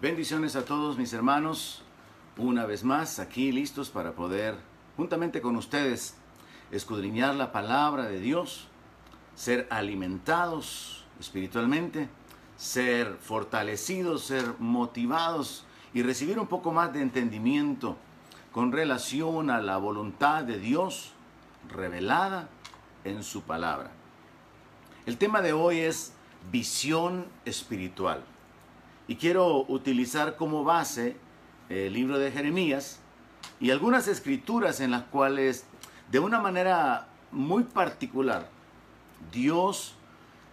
Bendiciones a todos mis hermanos, una vez más aquí listos para poder, juntamente con ustedes, escudriñar la palabra de Dios, ser alimentados espiritualmente, ser fortalecidos, ser motivados y recibir un poco más de entendimiento con relación a la voluntad de Dios revelada en su palabra. El tema de hoy es visión espiritual. Y quiero utilizar como base el libro de Jeremías y algunas escrituras en las cuales de una manera muy particular Dios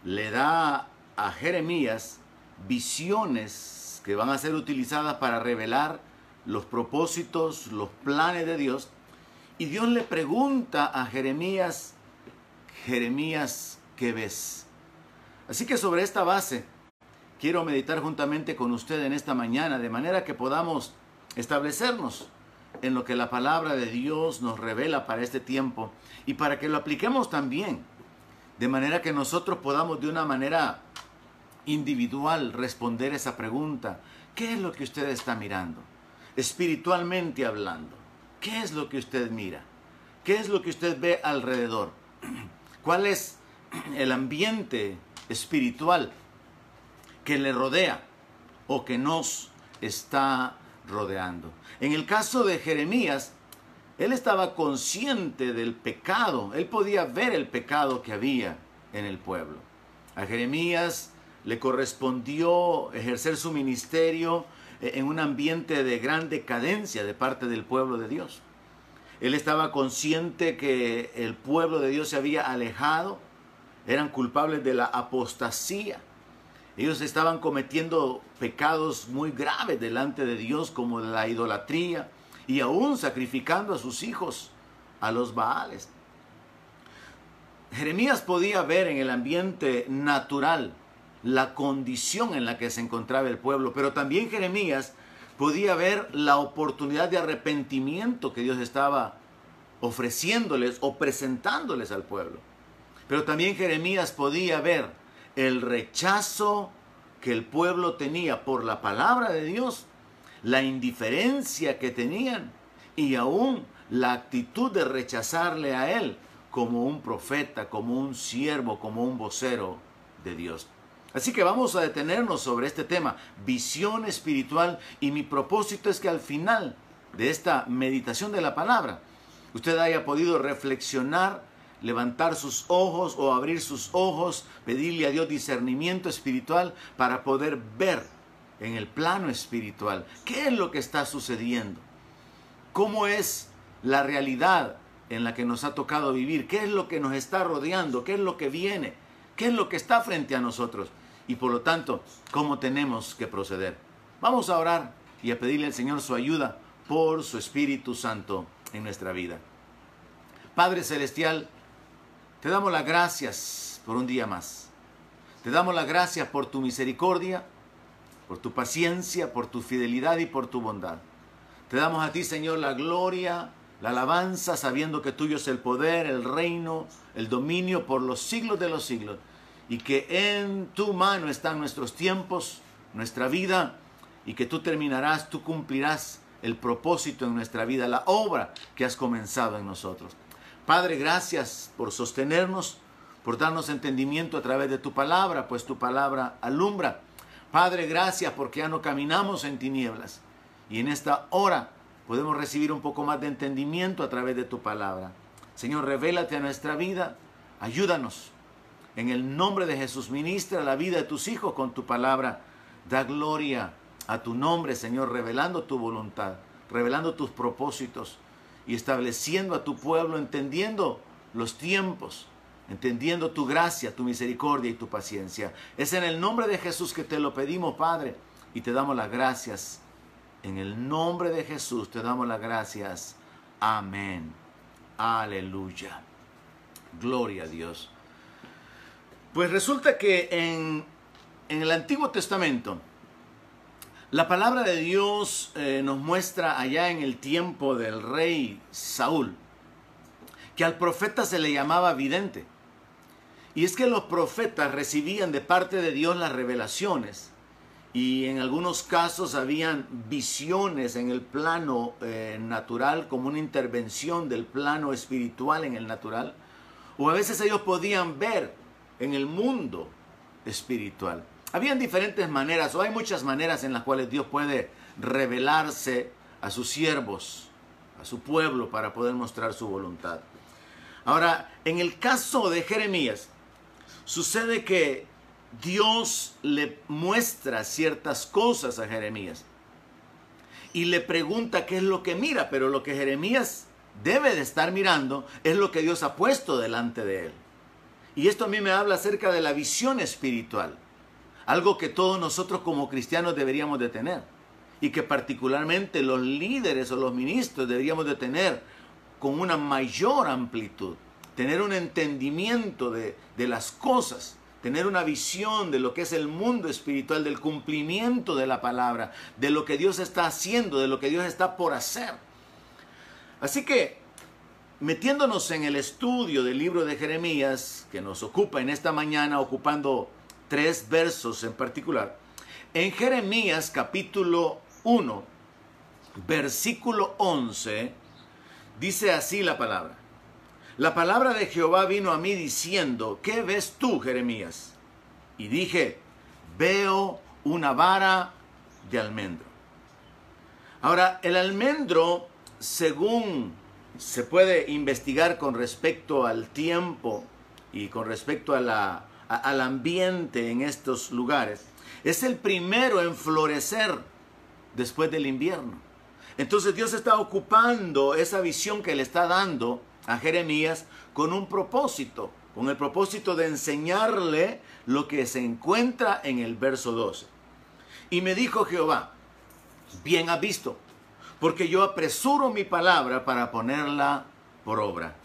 le da a Jeremías visiones que van a ser utilizadas para revelar los propósitos, los planes de Dios. Y Dios le pregunta a Jeremías, Jeremías, ¿qué ves? Así que sobre esta base, quiero meditar juntamente con usted en esta mañana, de manera que podamos establecernos en lo que la palabra de Dios nos revela para este tiempo y para que lo apliquemos también, de manera que nosotros podamos de una manera individual responder esa pregunta, ¿qué es lo que usted está mirando? Espiritualmente hablando, ¿qué es lo que usted mira? ¿Qué es lo que usted ve alrededor? ¿Cuál es el ambiente espiritual que le rodea o que nos está rodeando. En el caso de Jeremías, él estaba consciente del pecado, él podía ver el pecado que había en el pueblo. A Jeremías le correspondió ejercer su ministerio eh, en un ambiente de gran decadencia de parte del pueblo de Dios. Él estaba consciente que el pueblo de Dios se había alejado, eran culpables de la apostasía, ellos estaban cometiendo pecados muy graves delante de Dios como la idolatría y aún sacrificando a sus hijos a los Baales. Jeremías podía ver en el ambiente natural la condición en la que se encontraba el pueblo, pero también Jeremías podía ver la oportunidad de arrepentimiento que Dios estaba ofreciéndoles o presentándoles al pueblo. Pero también Jeremías podía ver el rechazo que el pueblo tenía por la palabra de Dios, la indiferencia que tenían y aún la actitud de rechazarle a él como un profeta, como un siervo, como un vocero de Dios. Así que vamos a detenernos sobre este tema, visión espiritual, y mi propósito es que al final de esta meditación de la palabra, usted haya podido reflexionar levantar sus ojos o abrir sus ojos, pedirle a Dios discernimiento espiritual para poder ver en el plano espiritual. Qué es lo que está sucediendo, cómo es la realidad en la que nos ha tocado vivir, qué es lo que nos está rodeando, qué es lo que viene, qué es lo que está frente a nosotros y por lo tanto cómo tenemos que proceder. Vamos a orar y a pedirle al Señor su ayuda por su Espíritu Santo en nuestra vida. Padre Celestial, te damos las gracias por un día más. Te damos las gracias por tu misericordia, por tu paciencia, por tu fidelidad y por tu bondad. Te damos a ti, Señor, la gloria, la alabanza, sabiendo que tuyo es el poder, el reino, el dominio por los siglos de los siglos. Y que en tu mano están nuestros tiempos, nuestra vida, y que tú terminarás, tú cumplirás el propósito en nuestra vida, la obra que has comenzado en nosotros. Padre, gracias por sostenernos, por darnos entendimiento a través de tu palabra, pues tu palabra alumbra. Padre, gracias porque ya no caminamos en tinieblas y en esta hora podemos recibir un poco más de entendimiento a través de tu palabra. Señor, revélate a nuestra vida, ayúdanos. En el nombre de Jesús, ministra la vida de tus hijos con tu palabra. Da gloria a tu nombre, Señor, revelando tu voluntad, revelando tus propósitos y estableciendo a tu pueblo, entendiendo los tiempos, entendiendo tu gracia, tu misericordia y tu paciencia. Es en el nombre de Jesús que te lo pedimos, Padre, y te damos las gracias. En el nombre de Jesús te damos las gracias. Amén. Aleluya. Gloria a Dios. Pues resulta que en, en el Antiguo Testamento, la palabra de Dios eh, nos muestra allá en el tiempo del rey Saúl que al profeta se le llamaba vidente. Y es que los profetas recibían de parte de Dios las revelaciones y en algunos casos habían visiones en el plano eh, natural como una intervención del plano espiritual en el natural, o a veces ellos podían ver en el mundo espiritual. Habían diferentes maneras, o hay muchas maneras en las cuales Dios puede revelarse a sus siervos, a su pueblo, para poder mostrar su voluntad. Ahora, en el caso de Jeremías, sucede que Dios le muestra ciertas cosas a Jeremías y le pregunta qué es lo que mira, pero lo que Jeremías debe de estar mirando es lo que Dios ha puesto delante de él. Y esto a mí me habla acerca de la visión espiritual, algo que todos nosotros como cristianos deberíamos de tener. Y que particularmente los líderes o los ministros deberíamos de tener con una mayor amplitud, tener un entendimiento de, de las cosas. Tener una visión de lo que es el mundo espiritual, del cumplimiento de la palabra, de lo que Dios está haciendo, de lo que Dios está por hacer. Así que, metiéndonos en el estudio del libro de Jeremías, que nos ocupa en esta mañana, ocupando tres versos en particular, en Jeremías capítulo 1, versículo 11, dice así la palabra. La palabra de Jehová vino a mí diciendo, ¿qué ves tú, Jeremías? Y dije, veo una vara de almendro. Ahora, el almendro, según se puede investigar con respecto al tiempo y con respecto a la, al ambiente en estos lugares, es el primero en florecer después del invierno. Entonces Dios está ocupando esa visión que le está dando a Jeremías con un propósito, con el propósito de enseñarle lo que se encuentra en el verso 12. Y me dijo Jehová, bien has visto, porque yo apresuro mi palabra para ponerla por obra.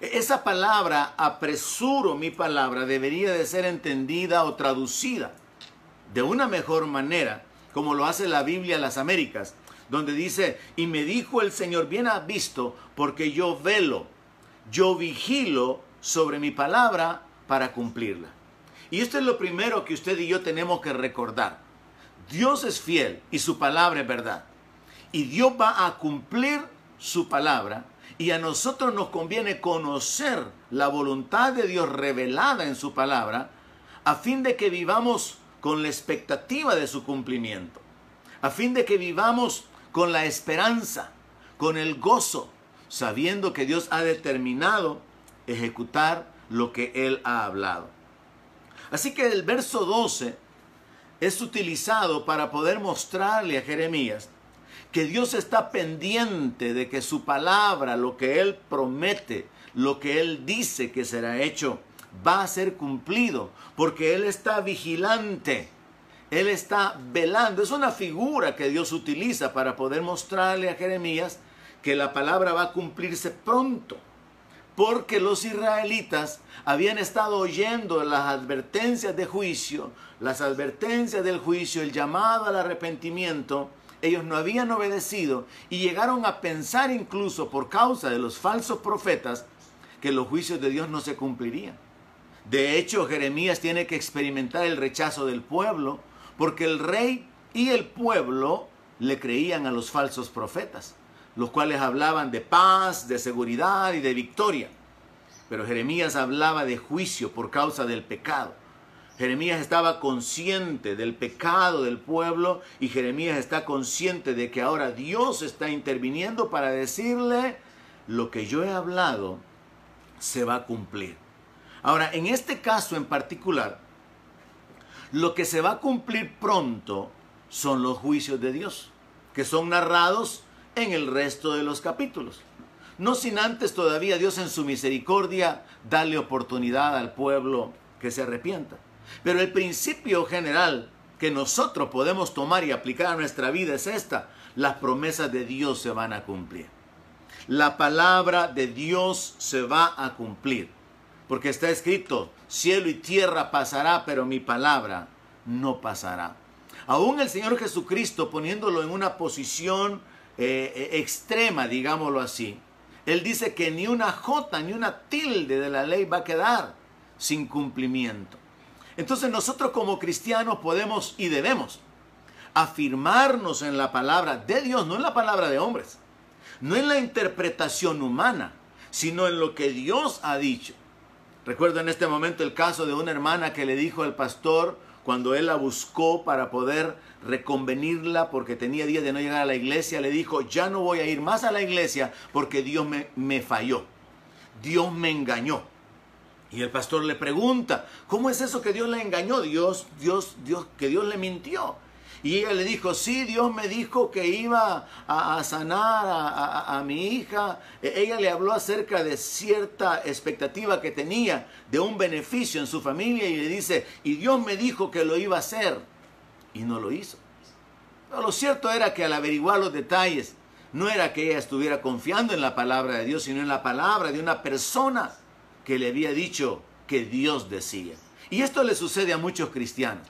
Esa palabra, apresuro mi palabra, debería de ser entendida o traducida de una mejor manera, como lo hace la Biblia en las Américas, donde dice, y me dijo el Señor, bien has visto, porque yo velo yo vigilo sobre mi palabra para cumplirla. Y esto es lo primero que usted y yo tenemos que recordar. Dios es fiel y su palabra es verdad. Y Dios va a cumplir su palabra y a nosotros nos conviene conocer la voluntad de Dios revelada en su palabra a fin de que vivamos con la expectativa de su cumplimiento, a fin de que vivamos con la esperanza, con el gozo, sabiendo que Dios ha determinado ejecutar lo que Él ha hablado. Así que el verso 12 es utilizado para poder mostrarle a Jeremías que Dios está pendiente de que su palabra, lo que Él promete, lo que Él dice que será hecho, va a ser cumplido, porque Él está vigilante, Él está velando. Es una figura que Dios utiliza para poder mostrarle a Jeremías que la palabra va a cumplirse pronto, porque los israelitas habían estado oyendo las advertencias de juicio, las advertencias del juicio, el llamado al arrepentimiento, ellos no habían obedecido y llegaron a pensar incluso por causa de los falsos profetas que los juicios de Dios no se cumplirían. De hecho, Jeremías tiene que experimentar el rechazo del pueblo porque el rey y el pueblo le creían a los falsos profetas los cuales hablaban de paz, de seguridad y de victoria. Pero Jeremías hablaba de juicio por causa del pecado. Jeremías estaba consciente del pecado del pueblo y Jeremías está consciente de que ahora Dios está interviniendo para decirle lo que yo he hablado se va a cumplir. Ahora, en este caso en particular, lo que se va a cumplir pronto son los juicios de Dios, que son narrados en el resto de los capítulos. No sin antes todavía Dios en su misericordia darle oportunidad al pueblo que se arrepienta. Pero el principio general que nosotros podemos tomar y aplicar a nuestra vida es esta. Las promesas de Dios se van a cumplir. La palabra de Dios se va a cumplir. Porque está escrito, cielo y tierra pasará, pero mi palabra no pasará. Aún el Señor Jesucristo poniéndolo en una posición eh, eh, extrema, digámoslo así, él dice que ni una jota ni una tilde de la ley va a quedar sin cumplimiento. Entonces nosotros como cristianos podemos y debemos afirmarnos en la palabra de Dios, no en la palabra de hombres, no en la interpretación humana, sino en lo que Dios ha dicho. Recuerdo en este momento el caso de una hermana que le dijo al pastor cuando él la buscó para poder reconvenirla porque tenía días de no llegar a la iglesia, le dijo, ya no voy a ir más a la iglesia porque Dios me, me falló, Dios me engañó. Y el pastor le pregunta, ¿cómo es eso que Dios le engañó? Dios, Dios, Dios, que Dios le mintió. Y ella le dijo, sí, Dios me dijo que iba a, sanar a, mi hija. E, ella le habló acerca de cierta expectativa que tenía de un beneficio en su familia y le dice, y Dios me dijo que lo iba a hacer. Y no lo hizo. Lo cierto era que al averiguar los detalles, no era que ella estuviera confiando en la palabra de Dios, sino en la palabra de una persona que le había dicho que Dios decía. Y esto le sucede a muchos cristianos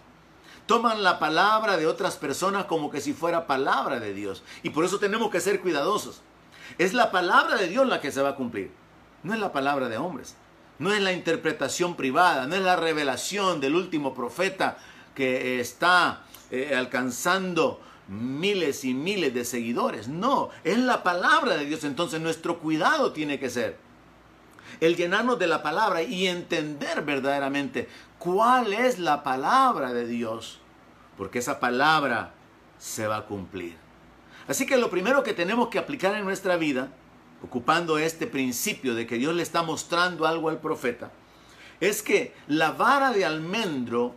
toman la palabra de otras personas como que si fuera palabra de Dios. Y por eso tenemos que ser cuidadosos. Es la palabra de Dios la que se va a cumplir. No es la palabra de hombres. No es la interpretación privada. No es la revelación del último profeta que está eh, alcanzando miles y miles de seguidores. No, es la palabra de Dios. Entonces nuestro cuidado tiene que ser el llenarnos de la palabra y entender verdaderamente cuál es la palabra de Dios, porque esa palabra se va a cumplir. Así que lo primero que tenemos que aplicar en nuestra vida, ocupando este principio de que Dios le está mostrando algo al profeta, es que la vara de almendro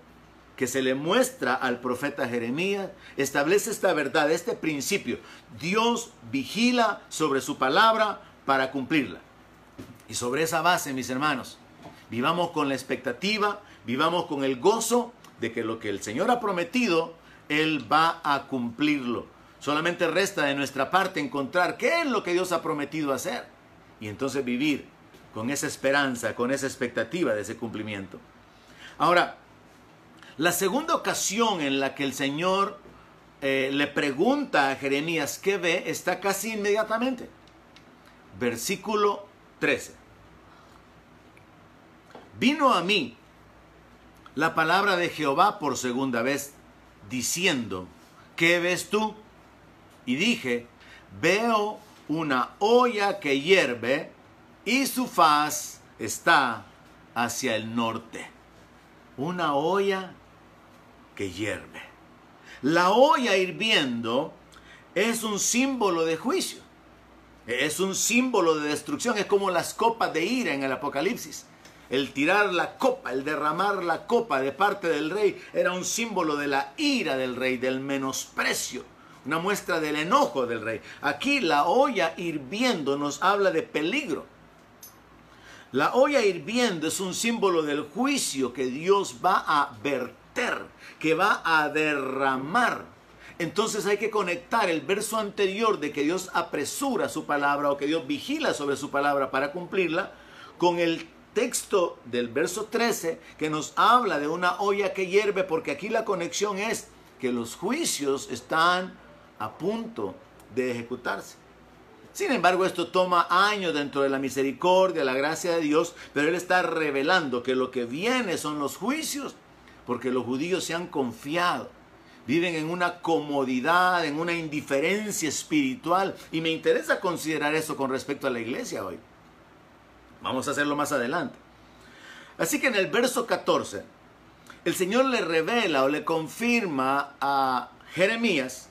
que se le muestra al profeta Jeremías establece esta verdad, este principio. Dios vigila sobre su palabra para cumplirla. Y sobre esa base, mis hermanos, vivamos con la expectativa vivamos con el gozo de que lo que el Señor ha prometido, Él va a cumplirlo. Solamente resta de nuestra parte encontrar qué es lo que Dios ha prometido hacer y entonces vivir con esa esperanza, con esa expectativa de ese cumplimiento. Ahora, la segunda ocasión en la que el Señor eh, le pregunta a Jeremías qué ve está casi inmediatamente. Versículo 13. Vino a mí la palabra de Jehová por segunda vez, diciendo, ¿qué ves tú? Y dije, veo una olla que hierve y su faz está hacia el norte. Una olla que hierve. La olla hirviendo es un símbolo de juicio. Es un símbolo de destrucción. Es como las copas de ira en el Apocalipsis el tirar la copa, el derramar la copa de parte del rey, era un símbolo de la ira del rey, del menosprecio, una muestra del enojo del rey. Aquí la olla hirviendo nos habla de peligro. La olla hirviendo es un símbolo del juicio que Dios va a verter, que va a derramar. Entonces hay que conectar el verso anterior de que Dios apresura su palabra o que Dios vigila sobre su palabra para cumplirla con el texto del verso 13 que nos habla de una olla que hierve, porque aquí la conexión es que los juicios están a punto de ejecutarse. Sin embargo, esto toma años dentro de la misericordia, la gracia de Dios, pero Él está revelando que lo que viene son los juicios, porque los judíos se han confiado, viven en una comodidad, en una indiferencia espiritual, y me interesa considerar eso con respecto a la iglesia hoy. Vamos a hacerlo más adelante. Así que en el verso 14, el Señor le revela o le confirma a Jeremías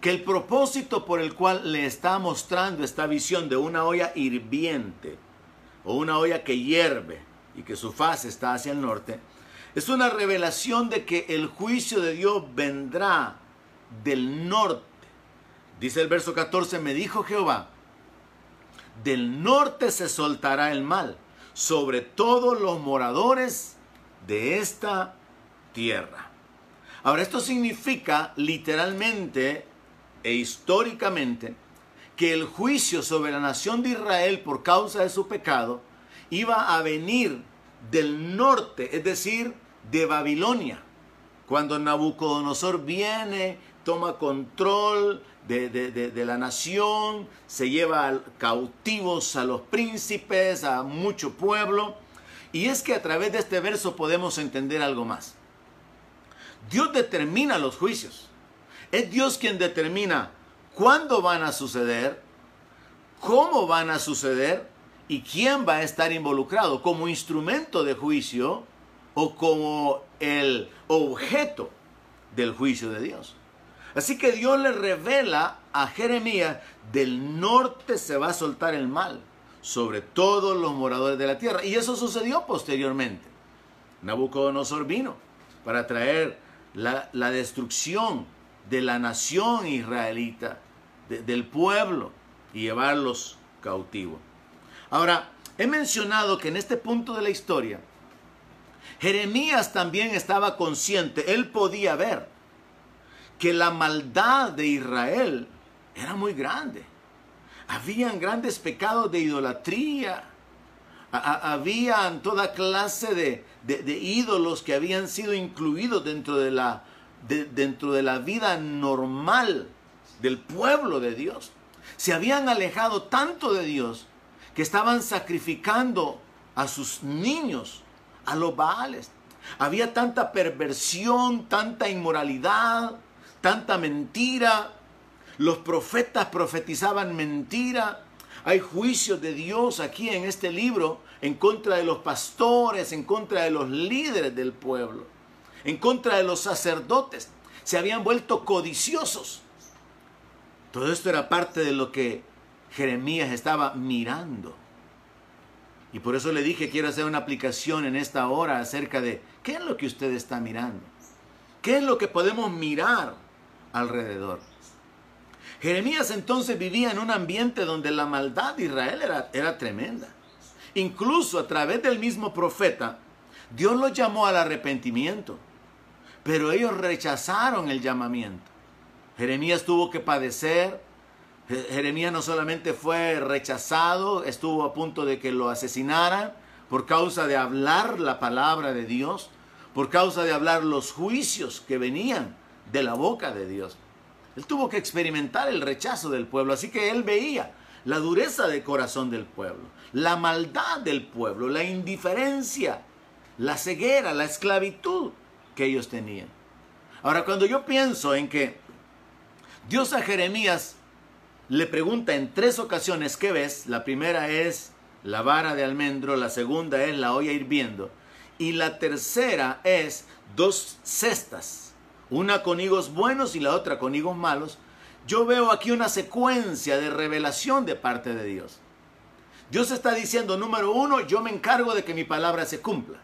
que el propósito por el cual le está mostrando esta visión de una olla hirviente o una olla que hierve y que su faz está hacia el norte, es una revelación de que el juicio de Dios vendrá del norte. Dice el verso 14, me dijo Jehová, del norte se soltará el mal sobre todos los moradores de esta tierra. Ahora, esto significa literalmente e históricamente que el juicio sobre la nación de Israel por causa de su pecado iba a venir del norte, es decir, de Babilonia. Cuando Nabucodonosor viene, toma control de, la nación, se lleva cautivos a los príncipes, a mucho pueblo. Y es que a través de este verso podemos entender algo más. Dios determina los juicios, Es Dios quien determina cuándo van a suceder, cómo van a suceder y quién va a estar involucrado como instrumento de juicio o como el objeto del juicio de Dios. Así que Dios le revela a Jeremías, del norte se va a soltar el mal sobre todos los moradores de la tierra. Y eso sucedió posteriormente. Nabucodonosor vino para traer la, destrucción de la nación israelita, del pueblo, y llevarlos cautivos. Ahora, he mencionado que en este punto de la historia, Jeremías también estaba consciente, él podía ver que la maldad de Israel era muy grande. Habían grandes pecados de idolatría. Habían toda clase de, ídolos que habían sido incluidos dentro de, la, dentro de la vida normal del pueblo de Dios. Se habían alejado tanto de Dios que estaban sacrificando a sus niños a los baales. Había tanta perversión, tanta inmoralidad, tanta mentira. Los profetas profetizaban mentira. Hay juicios de Dios aquí en este libro en contra de los pastores, en contra de los líderes del pueblo, en contra de los sacerdotes. Se habían vuelto codiciosos. Todo esto era parte de lo que Jeremías estaba mirando. Y por eso le dije, quiero hacer una aplicación en esta hora acerca de qué es lo que usted está mirando. ¿Qué es lo que podemos mirar alrededor? Jeremías entonces vivía en un ambiente donde la maldad de Israel era, era tremenda. Incluso a través del mismo profeta, Dios los llamó al arrepentimiento, pero ellos rechazaron el llamamiento. Jeremías tuvo que padecer Jeremías no solamente fue rechazado, estuvo a punto de que lo asesinaran por causa de hablar la palabra de Dios, por causa de hablar los juicios que venían de la boca de Dios. Él tuvo que experimentar el rechazo del pueblo, así que él veía la dureza de corazón del pueblo, la maldad del pueblo, la indiferencia, la ceguera, la esclavitud que ellos tenían. Ahora, cuando yo pienso en que Dios a Jeremías le pregunta en tres ocasiones qué ves. La primera es la vara de almendro, la segunda es la olla hirviendo y la tercera es dos cestas, una con higos buenos y la otra con higos malos. Yo veo aquí una secuencia de revelación de parte de Dios. Dios está diciendo, número uno, yo me encargo de que mi palabra se cumpla.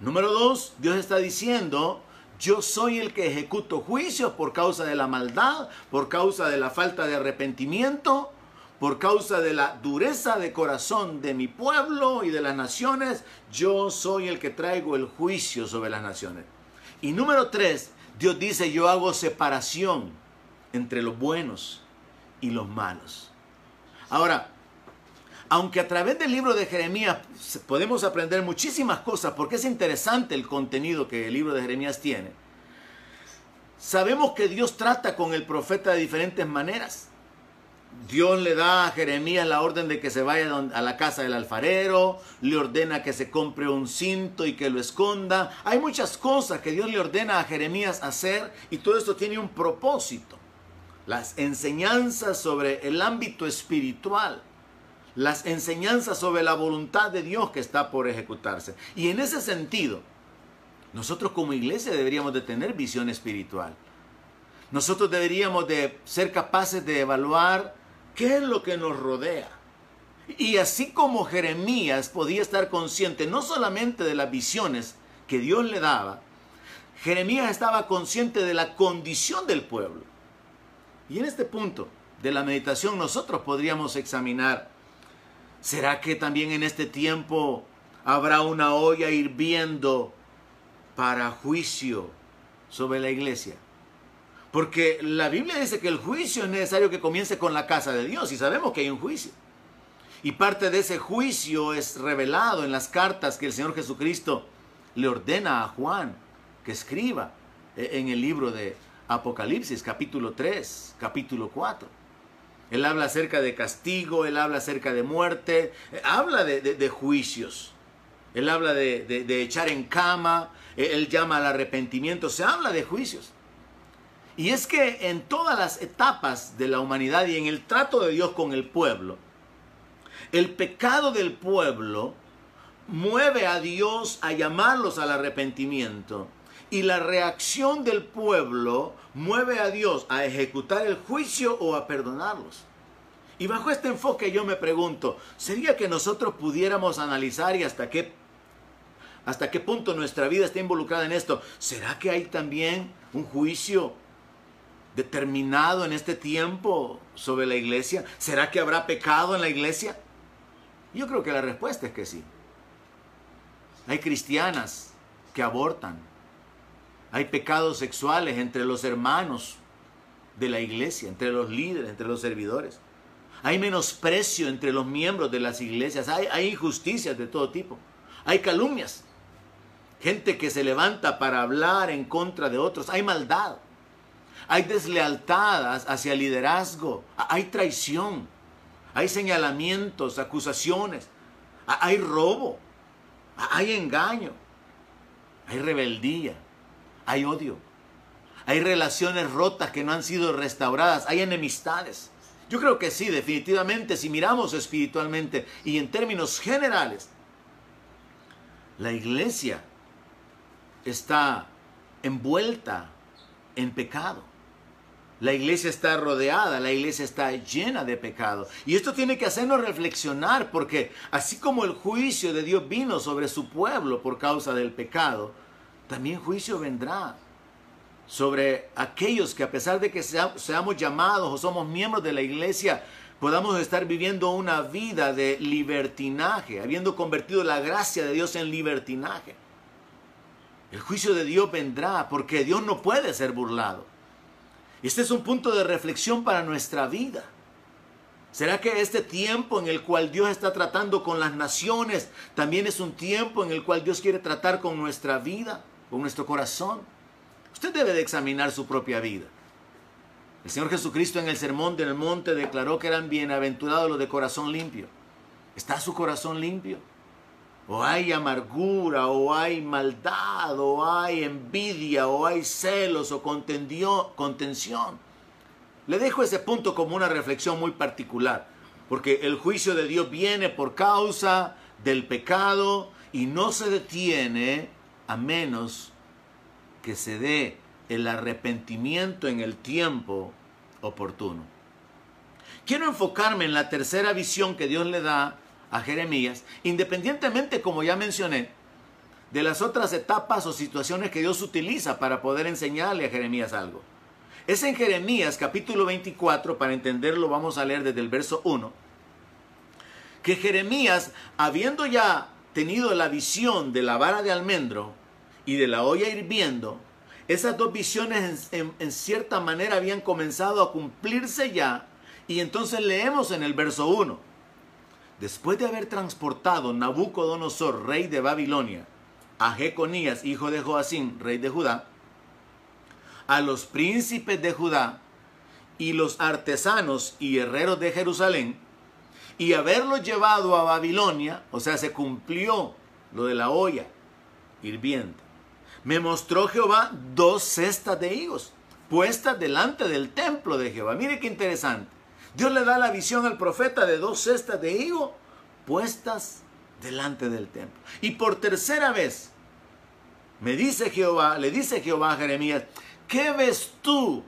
Número dos, Dios está diciendo, yo soy el que ejecuto juicios por causa de la maldad, por causa de la falta de arrepentimiento, por causa de la dureza de corazón de mi pueblo y de las naciones. Yo soy el que traigo el juicio sobre las naciones. Y número tres, Dios dice, yo hago separación entre los buenos y los malos. Ahora, aunque a través del libro de Jeremías podemos aprender muchísimas cosas, porque es interesante el contenido que el libro de Jeremías tiene, sabemos que Dios trata con el profeta de diferentes maneras. Dios le da a Jeremías la orden de que se vaya a la casa del alfarero, le ordena que se compre un cinto y que lo esconda. Hay muchas cosas que Dios le ordena a Jeremías hacer y todo esto tiene un propósito. Las enseñanzas sobre el ámbito espiritual las enseñanzas sobre la voluntad de Dios que está por ejecutarse. Y en ese sentido, nosotros como iglesia deberíamos de tener visión espiritual. Nosotros deberíamos de ser capaces de evaluar qué es lo que nos rodea. Y así como Jeremías podía estar consciente no solamente de las visiones que Dios le daba, Jeremías estaba consciente de la condición del pueblo. Y en este punto de la meditación nosotros podríamos examinar ¿Será que también en este tiempo habrá una olla hirviendo para juicio sobre la iglesia? Porque la Biblia dice que el juicio es necesario que comience con la casa de Dios y sabemos que hay un juicio. Y parte de ese juicio es revelado en las cartas que el Señor Jesucristo le ordena a Juan que escriba en el libro de Apocalipsis, capítulo 3, capítulo 4. Él habla acerca de castigo, él habla acerca de muerte, habla de, juicios. Él habla de, echar en cama, él llama al arrepentimiento, se habla de juicios. Y es que en todas las etapas de la humanidad y en el trato de Dios con el pueblo, el pecado del pueblo mueve a Dios a llamarlos al arrepentimiento y la reacción del pueblo mueve a Dios a ejecutar el juicio o a perdonarlos. Y bajo este enfoque yo me pregunto, ¿sería que nosotros pudiéramos analizar y hasta qué, hasta qué punto nuestra vida está involucrada en esto? ¿Será que hay también un juicio determinado en este tiempo sobre la iglesia? ¿Será que habrá pecado en la iglesia? Yo creo que la respuesta es que sí. Hay cristianas que abortan, hay pecados sexuales entre los hermanos de la iglesia, entre los líderes, entre los servidores. Hay menosprecio entre los miembros de las iglesias. Hay, injusticias de todo tipo. Hay calumnias. Gente que se levanta para hablar en contra de otros. Hay maldad. Hay deslealtad hacia el liderazgo. Hay traición. Hay señalamientos, acusaciones. Hay robo. Hay engaño. Hay rebeldía hay odio. Hay relaciones rotas que no han sido restauradas. Hay enemistades. Yo creo que sí, definitivamente, si miramos espiritualmente y en términos generales, la iglesia está envuelta en pecado. La iglesia está rodeada, la iglesia está llena de pecado. Y esto tiene que hacernos reflexionar porque así como el juicio de Dios vino sobre su pueblo por causa del pecado, también juicio vendrá sobre aquellos que a pesar de que seamos llamados o somos miembros de la iglesia, podamos estar viviendo una vida de libertinaje, habiendo convertido la gracia de Dios en libertinaje. El juicio de Dios vendrá porque Dios no puede ser burlado. Este es un punto de reflexión para nuestra vida. ¿Será que este tiempo en el cual Dios está tratando con las naciones también es un tiempo en el cual Dios quiere tratar con nuestra vida? con nuestro corazón. Usted debe de examinar su propia vida. El Señor Jesucristo en el sermón del monte declaró que eran bienaventurados los de corazón limpio. ¿Está su corazón limpio? O hay amargura, o hay maldad, o hay envidia, o hay celos, o contención. Le dejo ese punto como una reflexión muy particular, porque el juicio de Dios viene por causa del pecado y no se detiene a menos que se dé el arrepentimiento en el tiempo oportuno. Quiero enfocarme en la tercera visión que Dios le da a Jeremías, independientemente, como ya mencioné, de las otras etapas o situaciones que Dios utiliza para poder enseñarle a Jeremías algo. Es en Jeremías capítulo 24, para entenderlo vamos a leer desde el verso 1, que Jeremías, habiendo ya tenido la visión de la vara de almendro y de la olla hirviendo, esas dos visiones en, cierta manera habían comenzado a cumplirse ya. Y entonces leemos en el verso 1. Después de haber transportado Nabucodonosor, rey de Babilonia, a Jeconías, hijo de Joacín, rey de Judá, a los príncipes de Judá y los artesanos y herreros de Jerusalén, y haberlo llevado a Babilonia, o sea, se cumplió lo de la olla hirviente. Me mostró Jehová dos cestas de higos puestas delante del templo de Jehová. Mire qué interesante. Dios le da la visión al profeta de dos cestas de higo puestas delante del templo. Y por tercera vez me dice Jehová, le dice Jehová a Jeremías, ¿qué ves tú,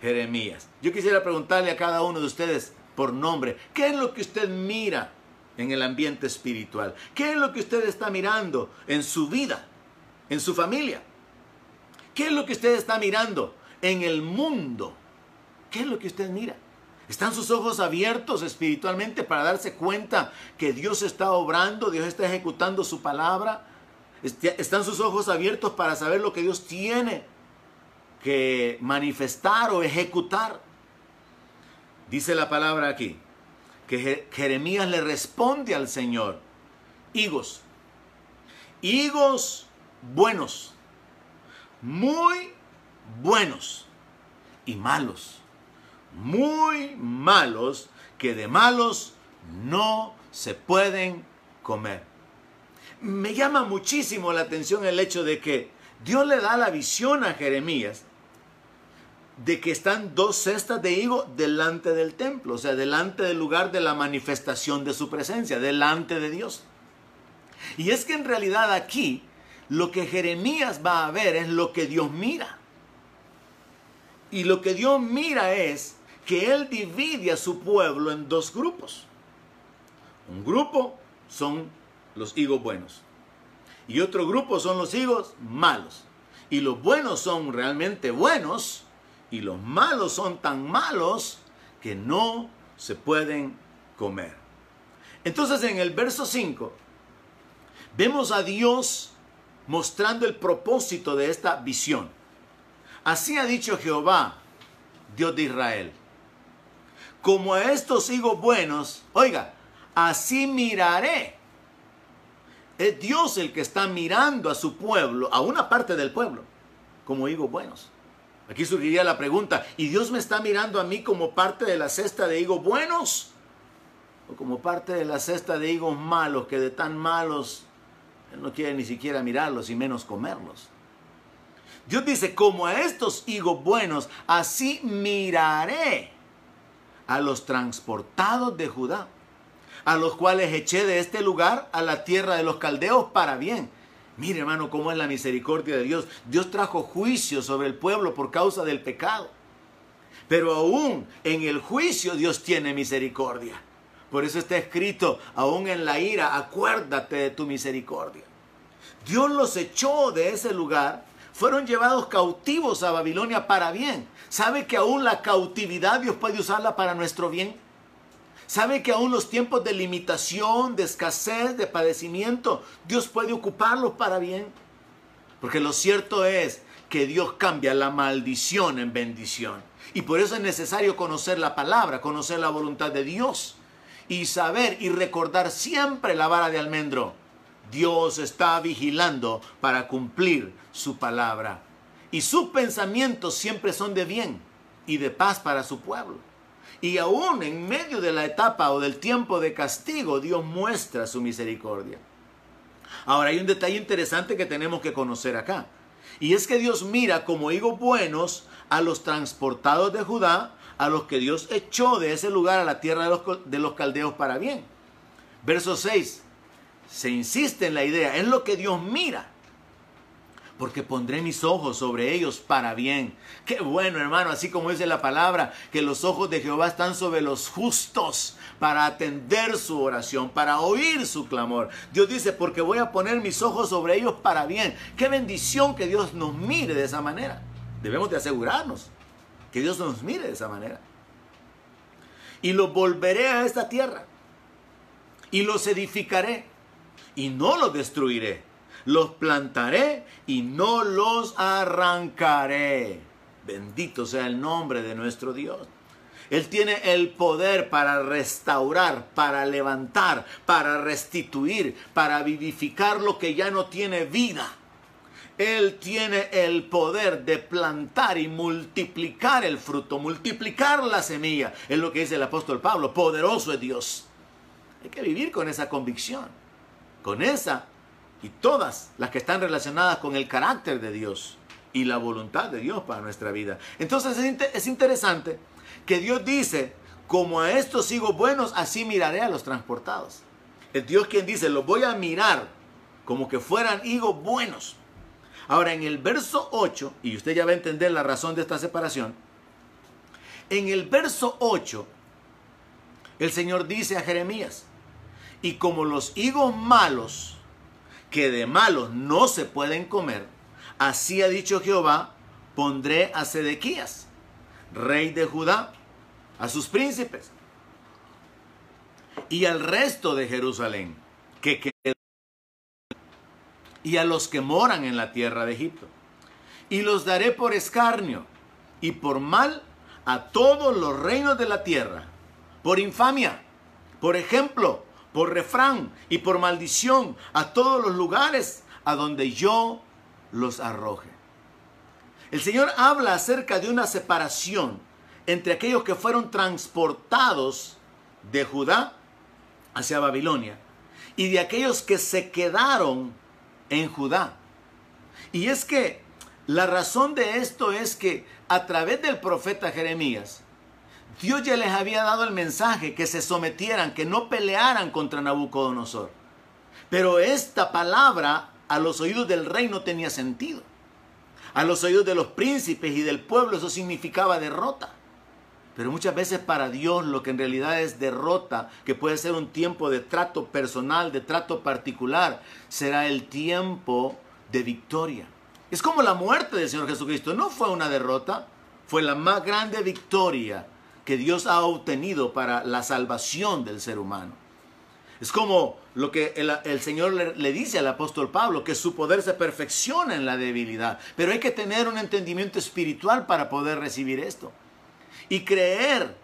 Jeremías? Yo quisiera preguntarle a cada uno de ustedes, por nombre. ¿Qué es lo que usted mira en el ambiente espiritual? ¿Qué es lo que usted está mirando en su vida, en su familia? ¿Qué es lo que usted está mirando en el mundo? ¿Qué es lo que usted mira? ¿Están sus ojos abiertos espiritualmente para darse cuenta que Dios está obrando, Dios está ejecutando su palabra? ¿Están sus ojos abiertos para saber lo que Dios tiene que manifestar o ejecutar? Dice la palabra aquí, que Jeremías le responde al Señor, higos, higos buenos, muy buenos y malos, muy malos que de malos no se pueden comer. Me llama muchísimo la atención el hecho de que Dios le da la visión a Jeremías de que están dos cestas de higo delante del templo, o sea, delante del lugar de la manifestación de su presencia, delante de Dios. Y es que en realidad aquí lo que Jeremías va a ver es lo que Dios mira. Y lo que Dios mira es que Él divide a su pueblo en dos grupos. Un grupo son los higos buenos y otro grupo son los higos malos. Y los buenos son realmente buenos y los malos son tan malos que no se pueden comer. Entonces en el verso 5 vemos a Dios mostrando el propósito de esta visión. Así ha dicho Jehová, Dios de Israel. Como a estos higos buenos, oiga, así miraré. Es Dios el que está mirando a su pueblo, a una parte del pueblo, como higos buenos. Aquí surgiría la pregunta, ¿y Dios me está mirando a mí como parte de la cesta de higos buenos? ¿O como parte de la cesta de higos malos, que de tan malos Él no quiere ni siquiera mirarlos y menos comerlos? Dios dice, como a estos higos buenos, así miraré a los transportados de Judá, a los cuales eché de este lugar a la tierra de los caldeos para bien. Mire hermano, cómo es la misericordia de Dios. Dios trajo juicio sobre el pueblo por causa del pecado. Pero aún en el juicio Dios tiene misericordia. Por eso está escrito, aún en la ira, acuérdate de tu misericordia. Dios los echó de ese lugar fueron llevados cautivos a Babilonia para bien. ¿Sabe que aún la cautividad Dios puede usarla para nuestro bien? ¿Sabe que aún los tiempos de limitación, de escasez, de padecimiento, Dios puede ocuparlos para bien? Porque lo cierto es que Dios cambia la maldición en bendición. Y por eso es necesario conocer la palabra, conocer la voluntad de Dios y saber y recordar siempre la vara de almendro. Dios está vigilando para cumplir su palabra. Y sus pensamientos siempre son de bien y de paz para su pueblo. Y aún en medio de la etapa o del tiempo de castigo, Dios muestra su misericordia. Ahora hay un detalle interesante que tenemos que conocer acá. Y es que Dios mira como higos buenos a los transportados de Judá, a los que Dios echó de ese lugar a la tierra de los, de los caldeos para bien. Verso 6. Se insiste en la idea, es lo que Dios mira porque pondré mis ojos sobre ellos para bien. Qué bueno, hermano, así como dice la palabra, que los ojos de Jehová están sobre los justos para atender su oración, para oír su clamor. Dios dice, porque voy a poner mis ojos sobre ellos para bien. Qué bendición que Dios nos mire de esa manera. Debemos de asegurarnos que Dios nos mire de esa manera. Y los volveré a esta tierra. Y los edificaré. Y no los destruiré los plantaré y no los arrancaré. Bendito sea el nombre de nuestro Dios. Él tiene el poder para restaurar, para levantar, para restituir, para vivificar lo que ya no tiene vida. Él tiene el poder de plantar y multiplicar el fruto, multiplicar la semilla. Es lo que dice el apóstol Pablo. Poderoso es Dios. Hay que vivir con esa convicción, con esa y todas las que están relacionadas con el carácter de Dios y la voluntad de Dios para nuestra vida. Entonces es interesante que Dios dice, como a estos higos buenos, así miraré a los transportados. Es Dios quien dice, los voy a mirar como que fueran higos buenos. Ahora en el verso 8, y usted ya va a entender la razón de esta separación, en el verso 8, el Señor dice a Jeremías, y como los higos malos que de malos no se pueden comer, así ha dicho Jehová, pondré a Sedequías, rey de Judá, a sus príncipes y al resto de Jerusalén, que y a los que moran en la tierra de Egipto. Y los daré por escarnio y por mal a todos los reinos de la tierra, por infamia, por ejemplo, por refrán y por maldición a todos los lugares a donde yo los arroje. El Señor habla acerca de una separación entre aquellos que fueron transportados de Judá hacia Babilonia y de aquellos que se quedaron en Judá. Y es que la razón de esto es que a través del profeta Jeremías, Dios ya les había dado el mensaje que se sometieran, que no pelearan contra Nabucodonosor. Pero esta palabra a los oídos del rey no tenía sentido. A los oídos de los príncipes y del pueblo eso significaba derrota. Pero muchas veces para Dios lo que en realidad es derrota, que puede ser un tiempo de trato personal, de trato particular, será el tiempo de victoria. Es como la muerte del Señor Jesucristo. No fue una derrota, fue la más grande victoria que Dios ha obtenido para la salvación del ser humano. Es como lo que el, Señor le, dice al apóstol Pablo, que su poder se perfecciona en la debilidad. Pero hay que tener un entendimiento espiritual para poder recibir esto y creer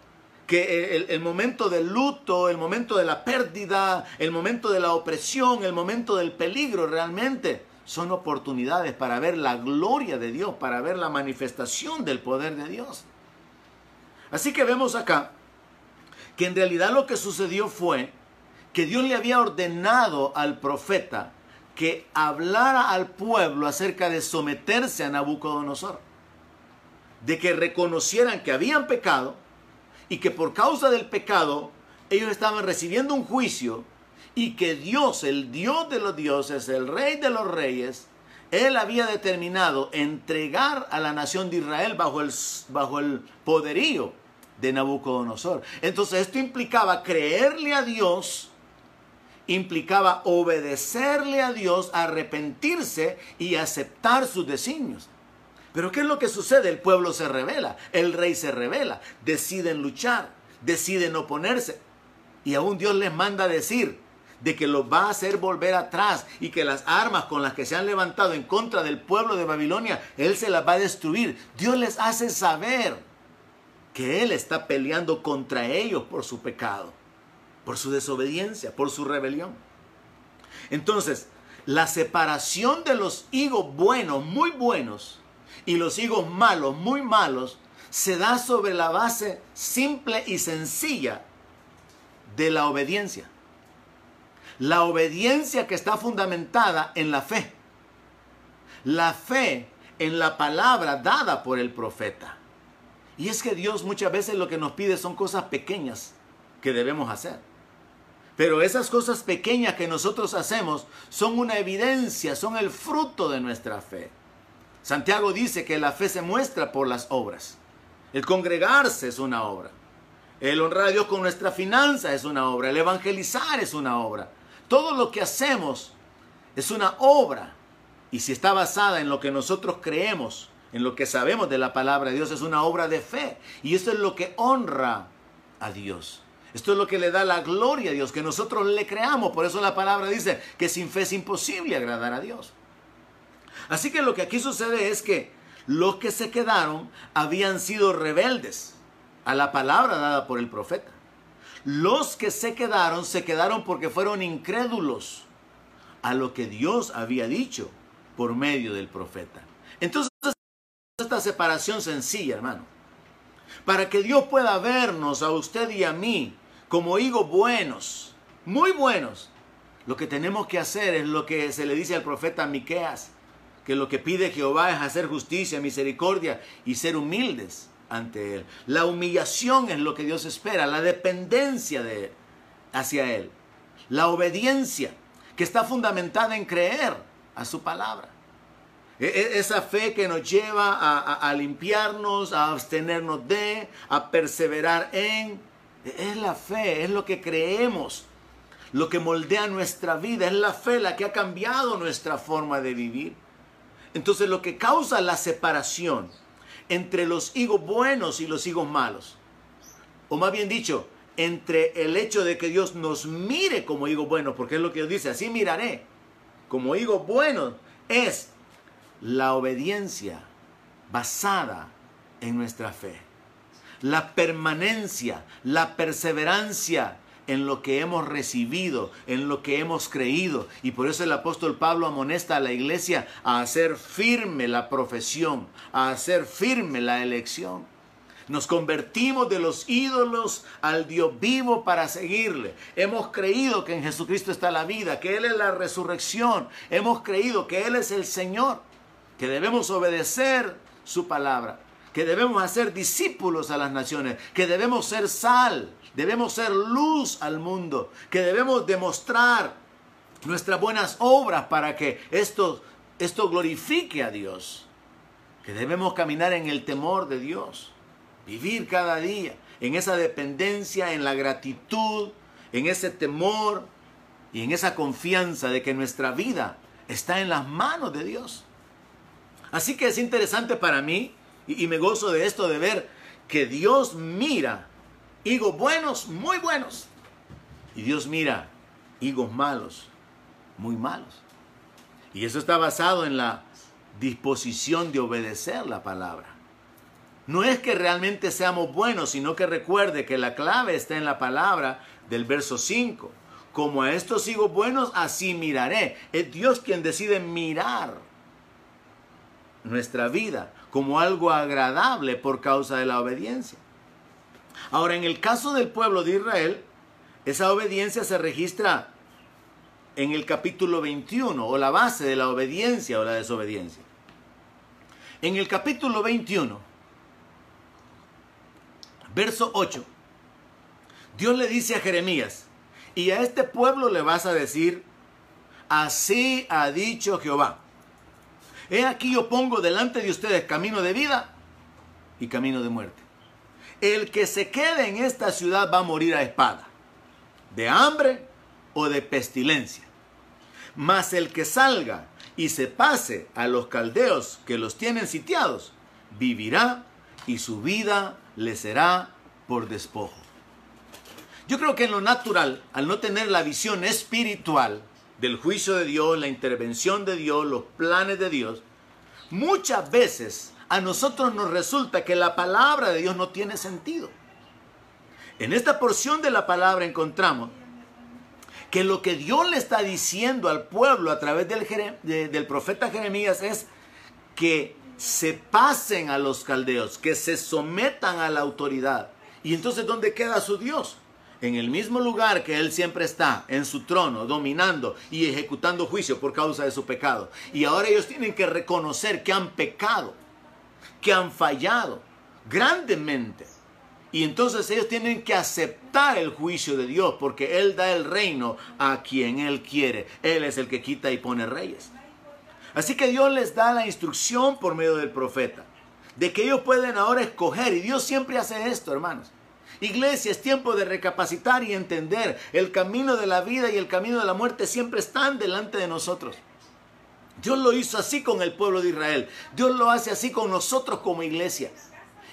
que el, momento del luto, el momento de la pérdida, el momento de la opresión, el momento del peligro realmente son oportunidades para ver la gloria de Dios, para ver la manifestación del poder de Dios. Así que vemos acá que en realidad lo que sucedió fue que Dios le había ordenado al profeta que hablara al pueblo acerca de someterse a Nabucodonosor de que reconocieran que habían pecado y que por causa del pecado ellos estaban recibiendo un juicio y que Dios, el Dios de los dioses, el Rey de los reyes, él había determinado entregar a la nación de Israel bajo el, bajo el poderío de Nabucodonosor. Entonces esto implicaba creerle a Dios, implicaba obedecerle a Dios, arrepentirse y aceptar sus designios. Pero ¿qué es lo que sucede? El pueblo se revela, el rey se revela, deciden luchar, deciden oponerse. Y aún Dios les manda decir de que los va a hacer volver atrás y que las armas con las que se han levantado en contra del pueblo de Babilonia, Él se las va a destruir. Dios les hace saber que Él está peleando contra ellos por su pecado, por su desobediencia, por su rebelión. Entonces, la separación de los higos buenos, muy buenos, y los higos malos, muy malos, se da sobre la base simple y sencilla de la obediencia. La obediencia que está fundamentada en la fe. La fe en la palabra dada por el profeta. Y es que Dios muchas veces lo que nos pide son cosas pequeñas que debemos hacer. Pero esas cosas pequeñas que nosotros hacemos son una evidencia, son el fruto de nuestra fe. Santiago dice que la fe se muestra por las obras. El congregarse es una obra. El honrar a Dios con nuestra finanza es una obra. El evangelizar es una obra. Todo lo que hacemos es una obra. Y si está basada en lo que nosotros creemos, en lo que sabemos de la palabra de Dios, es una obra de fe. Y eso es lo que honra a Dios. Esto es lo que le da la gloria a Dios, que nosotros le creamos. Por eso la palabra dice que sin fe es imposible agradar a Dios. Así que lo que aquí sucede es que los que se quedaron habían sido rebeldes a la palabra dada por el profeta. Los que se quedaron se quedaron porque fueron incrédulos a lo que Dios había dicho por medio del profeta. Entonces, esta separación sencilla, hermano, para que Dios pueda vernos a usted y a mí como higos buenos, muy buenos, lo que tenemos que hacer es lo que se le dice al profeta Miqueas que lo que pide Jehová es hacer justicia, misericordia y ser humildes ante Él. La humillación es lo que Dios espera, la dependencia de hacia Él, la obediencia que está fundamentada en creer a su palabra. E, e, esa fe que nos lleva a, a limpiarnos, a abstenernos de, a perseverar en, es la fe, es lo que creemos, lo que moldea nuestra vida, es la fe la que ha cambiado nuestra forma de vivir. Entonces lo que causa la separación entre los higos buenos y los higos malos, o más bien dicho, entre el hecho de que Dios nos mire como higos buenos, porque es lo que Dios dice, así miraré como higos buenos, es la obediencia basada en nuestra fe, la permanencia, la perseverancia en lo que hemos recibido, en lo que hemos creído. Y por eso el apóstol Pablo amonesta a la iglesia a hacer firme la profesión, a hacer firme la elección. Nos convertimos de los ídolos al Dios vivo para seguirle. Hemos creído que en Jesucristo está la vida, que Él es la resurrección. Hemos creído que Él es el Señor, que debemos obedecer su palabra. que debemos hacer discípulos a las naciones, que debemos ser sal, debemos ser luz al mundo, que debemos demostrar nuestras buenas obras para que esto, esto glorifique a Dios, que debemos caminar en el temor de Dios, vivir cada día en esa dependencia, en la gratitud, en ese temor y en esa confianza de que nuestra vida está en las manos de Dios. Así que es interesante para mí y, me gozo de esto, de ver que Dios mira higos buenos, muy buenos. Y Dios mira higos malos, muy malos. Y eso está basado en la disposición de obedecer la palabra. No es que realmente seamos buenos, sino que recuerde que la clave está en la palabra del verso 5. Como a estos higos buenos, así miraré. Es Dios quien decide mirar nuestra vida como algo agradable por causa de la obediencia. Ahora, en el caso del pueblo de Israel, esa obediencia se registra en el capítulo 21, o la base de la obediencia o la desobediencia. En el capítulo 21, verso 8, Dios le dice a Jeremías, y a este pueblo le vas a decir, así ha dicho Jehová. He aquí yo pongo delante de ustedes camino de vida y camino de muerte. El que se quede en esta ciudad va a morir a espada, de hambre o de pestilencia. Mas el que salga y se pase a los caldeos que los tienen sitiados, vivirá y su vida le será por despojo. Yo creo que en lo natural, al no tener la visión espiritual, del juicio de Dios, la intervención de Dios, los planes de Dios, muchas veces a nosotros nos resulta que la palabra de Dios no tiene sentido. En esta porción de la palabra encontramos que lo que Dios le está diciendo al pueblo a través del, profeta Jeremías es que se pasen a los caldeos, que se sometan a la autoridad. Y entonces, ¿dónde queda su Dios? En el mismo lugar que Él siempre está, en su trono, dominando y ejecutando juicio por causa de su pecado. Y ahora ellos tienen que reconocer que han pecado, que han fallado grandemente. Y entonces ellos tienen que aceptar el juicio de Dios porque Él da el reino a quien Él quiere. Él es el que quita y pone reyes. Así que Dios les da la instrucción por medio del profeta de que ellos pueden ahora escoger. Y Dios siempre hace esto, hermanos. Iglesia, es tiempo de recapacitar y entender. El camino de la vida y el camino de la muerte siempre están delante de nosotros. Dios lo hizo así con el pueblo de Israel. Dios lo hace así con nosotros como iglesia.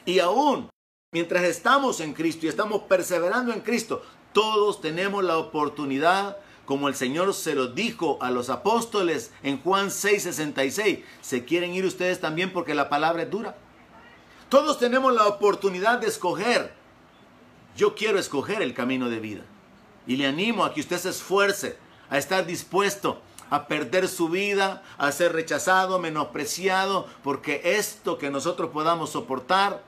Y aún mientras estamos en Cristo y estamos perseverando en Cristo, todos tenemos la oportunidad, como el Señor se lo dijo a los apóstoles en Juan 6:66. ¿Se quieren ir ustedes también porque la palabra es dura? Todos tenemos la oportunidad de escoger yo quiero escoger el camino de vida. Y le animo a que usted se esfuerce, a estar dispuesto a perder su vida, a ser rechazado, menospreciado, porque esto que nosotros podamos soportar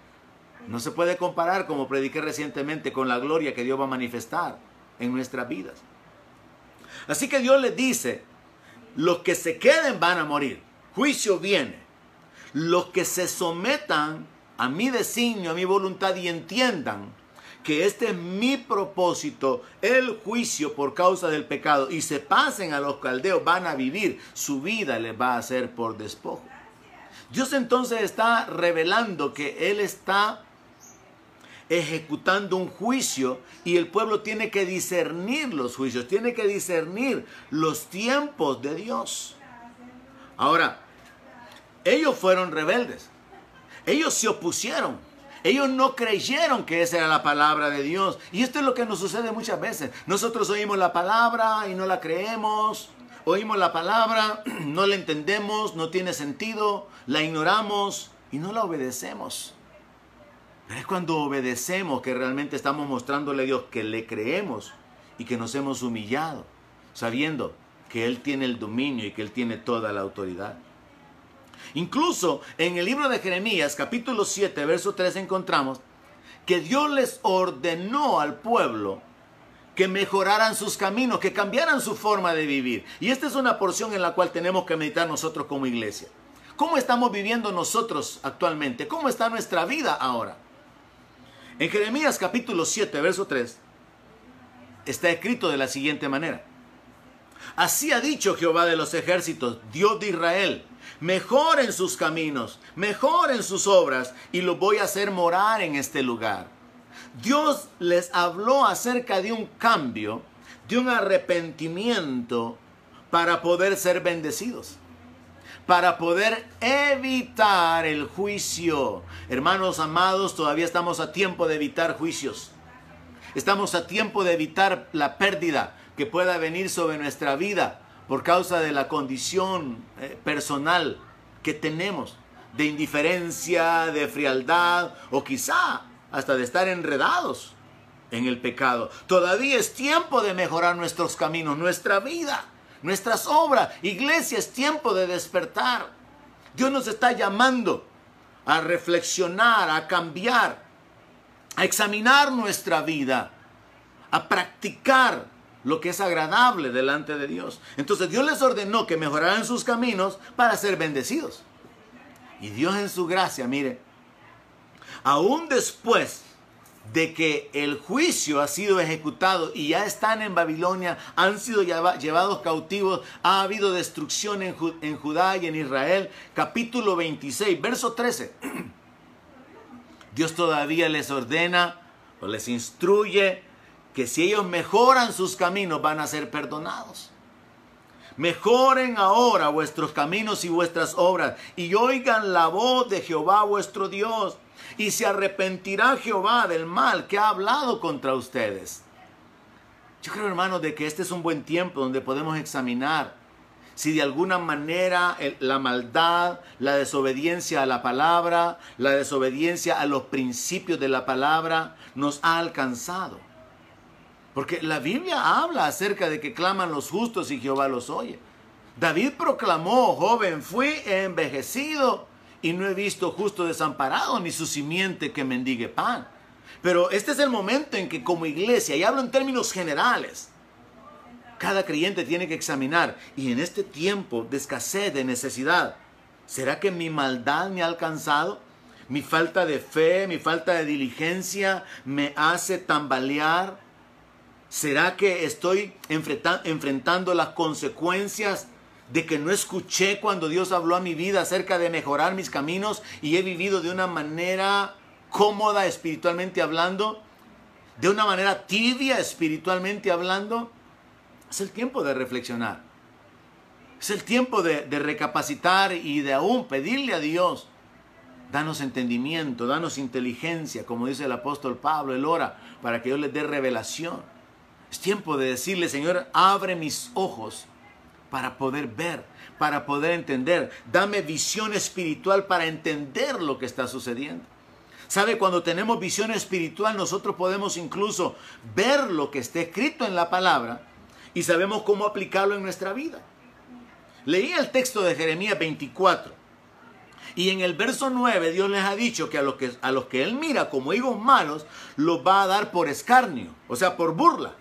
no se puede comparar, como prediqué recientemente, con la gloria que Dios va a manifestar en nuestras vidas. Así que Dios le dice, los que se queden van a morir, juicio viene. Los que se sometan a mi designio, a mi voluntad y entiendan que este es mi propósito, el juicio por causa del pecado, y se pasen a los caldeos, van a vivir, su vida les va a ser por despojo. Dios entonces está revelando que Él está ejecutando un juicio y el pueblo tiene que discernir los juicios, tiene que discernir los tiempos de Dios. Ahora, ellos fueron rebeldes, ellos se opusieron, ellos no creyeron que esa era la palabra de Dios. Y esto es lo que nos sucede muchas veces. Nosotros oímos la palabra y no la creemos. Oímos la palabra, no la entendemos, no tiene sentido, la ignoramos y no la obedecemos. Pero es cuando obedecemos que realmente estamos mostrándole a Dios que le creemos y que nos hemos humillado, sabiendo que Él tiene el dominio y que Él tiene toda la autoridad. Incluso en el libro de Jeremías, capítulo 7, verso 3, encontramos que Dios les ordenó al pueblo que mejoraran sus caminos, que cambiaran su forma de vivir. Y esta es una porción en la cual tenemos que meditar nosotros como iglesia. ¿Cómo estamos viviendo nosotros actualmente? ¿Cómo está nuestra vida ahora? En Jeremías capítulo 7, verso 3, está escrito de la siguiente manera. Así ha dicho Jehová de los ejércitos, Dios de Israel, mejoren sus caminos, mejoren sus obras, y los voy a hacer morar en este lugar. Dios les habló acerca de un cambio, de un arrepentimiento para poder ser bendecidos para poder evitar el juicio. Hermanos amados, todavía estamos a tiempo de evitar juicios. Estamos a tiempo de evitar la pérdida que pueda venir sobre nuestra vida por causa de la condición eh, personal que tenemos, de indiferencia, de frialdad o quizá hasta de estar enredados en el pecado. Todavía es tiempo de mejorar nuestros caminos, nuestra vida nuestras obras. Iglesia, es tiempo de despertar. Dios nos está llamando a reflexionar, a cambiar, a examinar nuestra vida, a practicar lo que es agradable delante de Dios. Entonces Dios les ordenó que mejoraran sus caminos para ser bendecidos. Y Dios en su gracia, mire, aún después de que el juicio ha sido ejecutado y ya están en Babilonia, han sido llevados cautivos, ha habido destrucción en, Judá y en Israel. Capítulo 26, verso 13. Dios todavía les ordena o les instruye que si ellos mejoran sus caminos van a ser perdonados. Mejoren ahora vuestros caminos y vuestras obras y oigan la voz de Jehová vuestro Dios y se arrepentirá Jehová del mal que ha hablado contra ustedes. Yo creo, hermanos, de que este es un buen tiempo donde podemos examinar si de alguna manera la maldad, la desobediencia a la palabra, la desobediencia a los principios de la palabra nos ha alcanzado. Porque la Biblia habla acerca de que claman los justos y Jehová los oye. David proclamó, joven, fui envejecido y no he visto justo desamparado ni su simiente que mendigue pan. Pero este es el momento en que como iglesia, y hablo en términos generales, cada creyente tiene que examinar, y en este tiempo de escasez, de necesidad, ¿será que mi maldad me ha alcanzado? ¿Mi falta de fe, mi falta de diligencia me hace tambalear? ¿Será que estoy enfrentando las consecuencias de que no escuché cuando Dios habló a mi vida acerca de mejorar mis caminos y he vivido de una manera cómoda espiritualmente hablando, de una manera tibia espiritualmente hablando. Es el tiempo de reflexionar. Es el tiempo de, recapacitar y de aún pedirle a Dios, danos entendimiento, danos inteligencia, como dice el apóstol Pablo, él ora para que Dios les dé revelación. Es tiempo de decirle, Señor, abre mis ojos para poder ver, para poder entender. Dame visión espiritual para entender lo que está sucediendo. ¿Sabe? Cuando tenemos visión espiritual, nosotros podemos incluso ver lo que está escrito en la palabra y sabemos cómo aplicarlo en nuestra vida. Leí el texto de Jeremías 24 y en el verso 9 Dios les ha dicho que a los que, a los que Él mira como higos malos, los va a dar por escarnio, o sea, por burla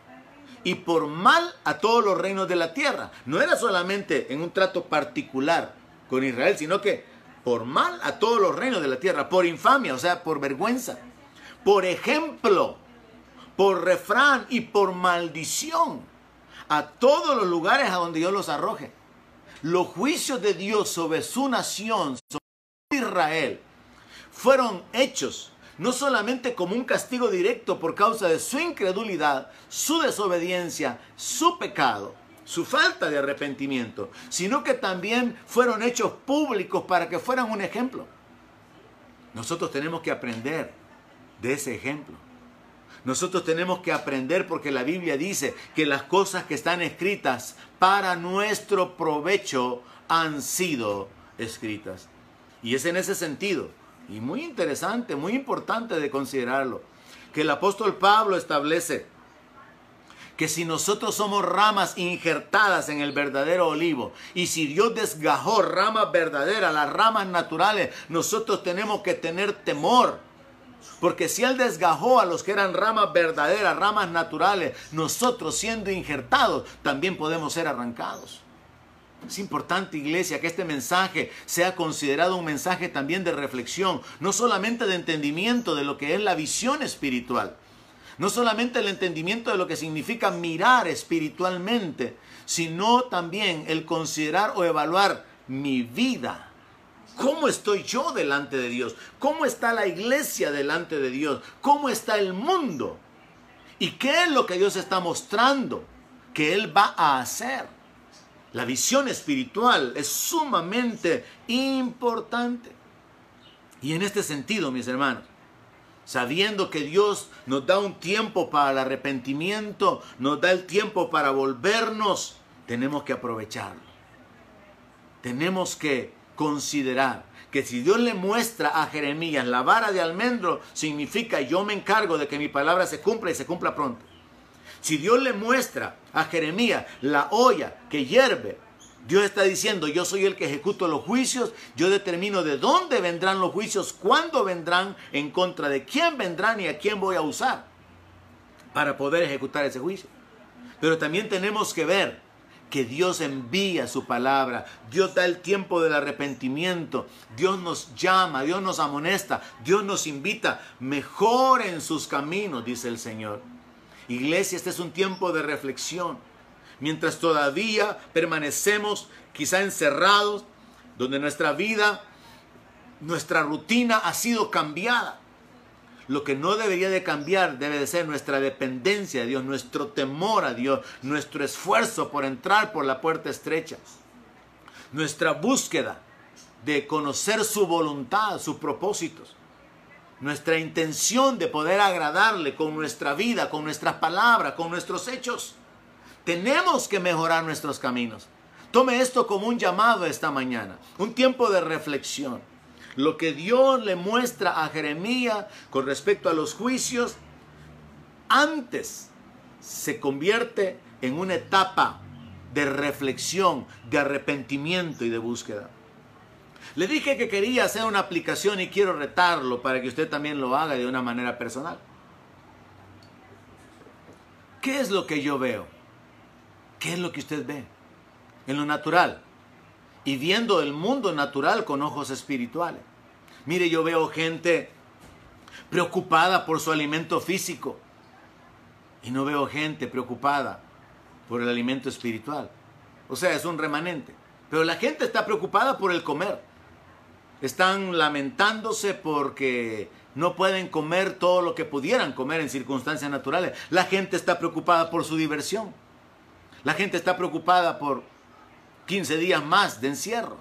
y por mal a todos los reinos de la tierra. No era solamente en un trato particular con Israel, sino que por mal a todos los reinos de la tierra, por infamia, o sea, por vergüenza, por ejemplo, por refrán y por maldición a todos los lugares a donde Dios los arroje. Los juicios de Dios sobre su nación, sobre Israel, fueron hechos no solamente como un castigo directo por causa de su incredulidad, su desobediencia, su pecado, su falta de arrepentimiento, sino que también fueron hechos públicos para que fueran un ejemplo. Nosotros tenemos que aprender de ese ejemplo. Nosotros tenemos que aprender porque la Biblia dice que las cosas que están escritas para nuestro provecho han sido escritas. Y es en ese sentido y muy interesante, muy importante de considerarlo, que el apóstol Pablo establece que si nosotros somos ramas injertadas en el verdadero olivo y si Dios desgajó ramas verdaderas, las ramas naturales, nosotros tenemos que tener temor. Porque si Él desgajó a los que eran ramas verdaderas, ramas naturales, nosotros siendo injertados, también podemos ser arrancados. Es importante, iglesia, que este mensaje sea considerado un mensaje también de reflexión, no solamente de entendimiento de lo que es la visión espiritual, no solamente el entendimiento de lo que significa mirar espiritualmente, sino también el considerar o evaluar mi vida. ¿Cómo estoy yo delante de Dios? ¿Cómo está la iglesia delante de Dios? ¿Cómo está el mundo? ¿Y qué es lo que Dios está mostrando que Él va a hacer? La visión espiritual es sumamente importante. Y en este sentido, mis hermanos, sabiendo que Dios nos da un tiempo para el arrepentimiento, nos da el tiempo para volvernos, tenemos que aprovecharlo. Tenemos que considerar que si Dios le muestra a Jeremías la vara de almendro, significa yo me encargo de que mi palabra se cumpla y se cumpla pronto. Si Dios le muestra a Jeremías la olla que hierve, Dios está diciendo, yo soy el que ejecuto los juicios, yo determino de dónde vendrán los juicios, cuándo vendrán, en contra de quién vendrán y a quién voy a usar para poder ejecutar ese juicio. Pero también tenemos que ver que Dios envía su palabra, Dios da el tiempo del arrepentimiento, Dios nos llama, Dios nos amonesta, Dios nos invita, mejoren sus caminos, dice el Señor. Iglesia, este es un tiempo de reflexión. Mientras todavía permanecemos quizá encerrados, donde nuestra vida, nuestra rutina ha sido cambiada. Lo que no debería de cambiar debe de ser nuestra dependencia de Dios, nuestro temor a Dios, nuestro esfuerzo por entrar por la puerta estrecha, nuestra búsqueda de conocer su voluntad, sus propósitos, nuestra intención de poder agradarle con nuestra vida, con nuestras palabras, con nuestros hechos. Tenemos que mejorar nuestros caminos. Tome esto como un llamado esta mañana, un tiempo de reflexión. Lo que Dios le muestra a Jeremías con respecto a los juicios, antes se convierte en una etapa de reflexión, de arrepentimiento y de búsqueda. Le dije que quería hacer una aplicación y quiero retarlo para que usted también lo haga de una manera personal. ¿Qué es lo que yo veo? ¿Qué es lo que usted ve? En lo natural. Y viendo el mundo natural con ojos espirituales. Mire, yo veo gente preocupada por su alimento físico. Y no veo gente preocupada por el alimento espiritual. O sea, es un remanente. Pero la gente está preocupada por el comer. Están lamentándose porque no pueden comer todo lo que pudieran comer en circunstancias naturales. La gente está preocupada por su diversión. La gente está preocupada por 15 días más de encierro.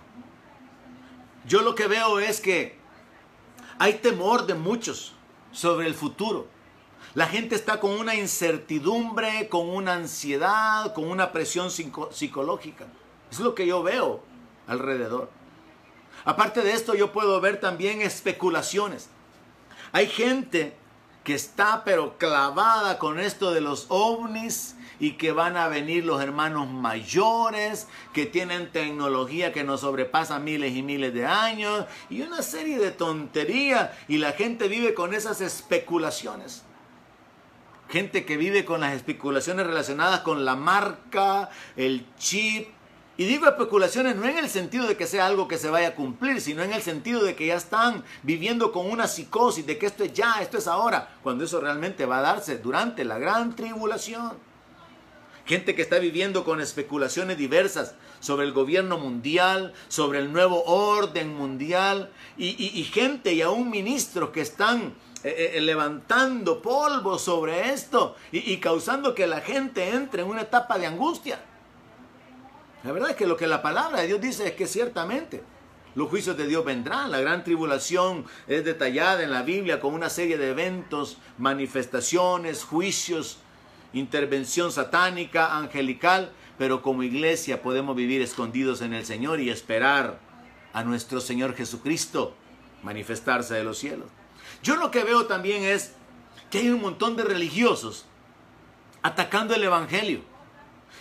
Yo lo que veo es que hay temor de muchos sobre el futuro. La gente está con una incertidumbre, con una ansiedad, con una presión psicológica. Es lo que yo veo alrededor. Aparte de esto, yo puedo ver también especulaciones. Hay gente que está pero clavada con esto de los ovnis y que van a venir los hermanos mayores que tienen tecnología que nos sobrepasa miles y miles de años y una serie de tonterías y la gente vive con esas especulaciones. Gente que vive con las especulaciones relacionadas con la marca, el chip, y digo especulaciones no en el sentido de que sea algo que se vaya a cumplir, sino en el sentido de que ya están viviendo con una psicosis de que esto es ya, esto es ahora, cuando eso realmente va a darse durante la gran tribulación gente que está viviendo con especulaciones diversas sobre el gobierno mundial, sobre el nuevo orden mundial, y, gente y aún ministros que están eh, eh, levantando polvo sobre esto y, y causando que la gente entre en una etapa de angustia. La verdad es que lo que la palabra de Dios dice es que ciertamente los juicios de Dios vendrán. La gran tribulación es detallada en la Biblia con una serie de eventos, manifestaciones, juicios intervención satánica, angelical, pero como iglesia podemos vivir escondidos en el Señor y esperar a nuestro Señor Jesucristo manifestarse de los cielos. Yo lo que veo también es que hay un montón de religiosos atacando el Evangelio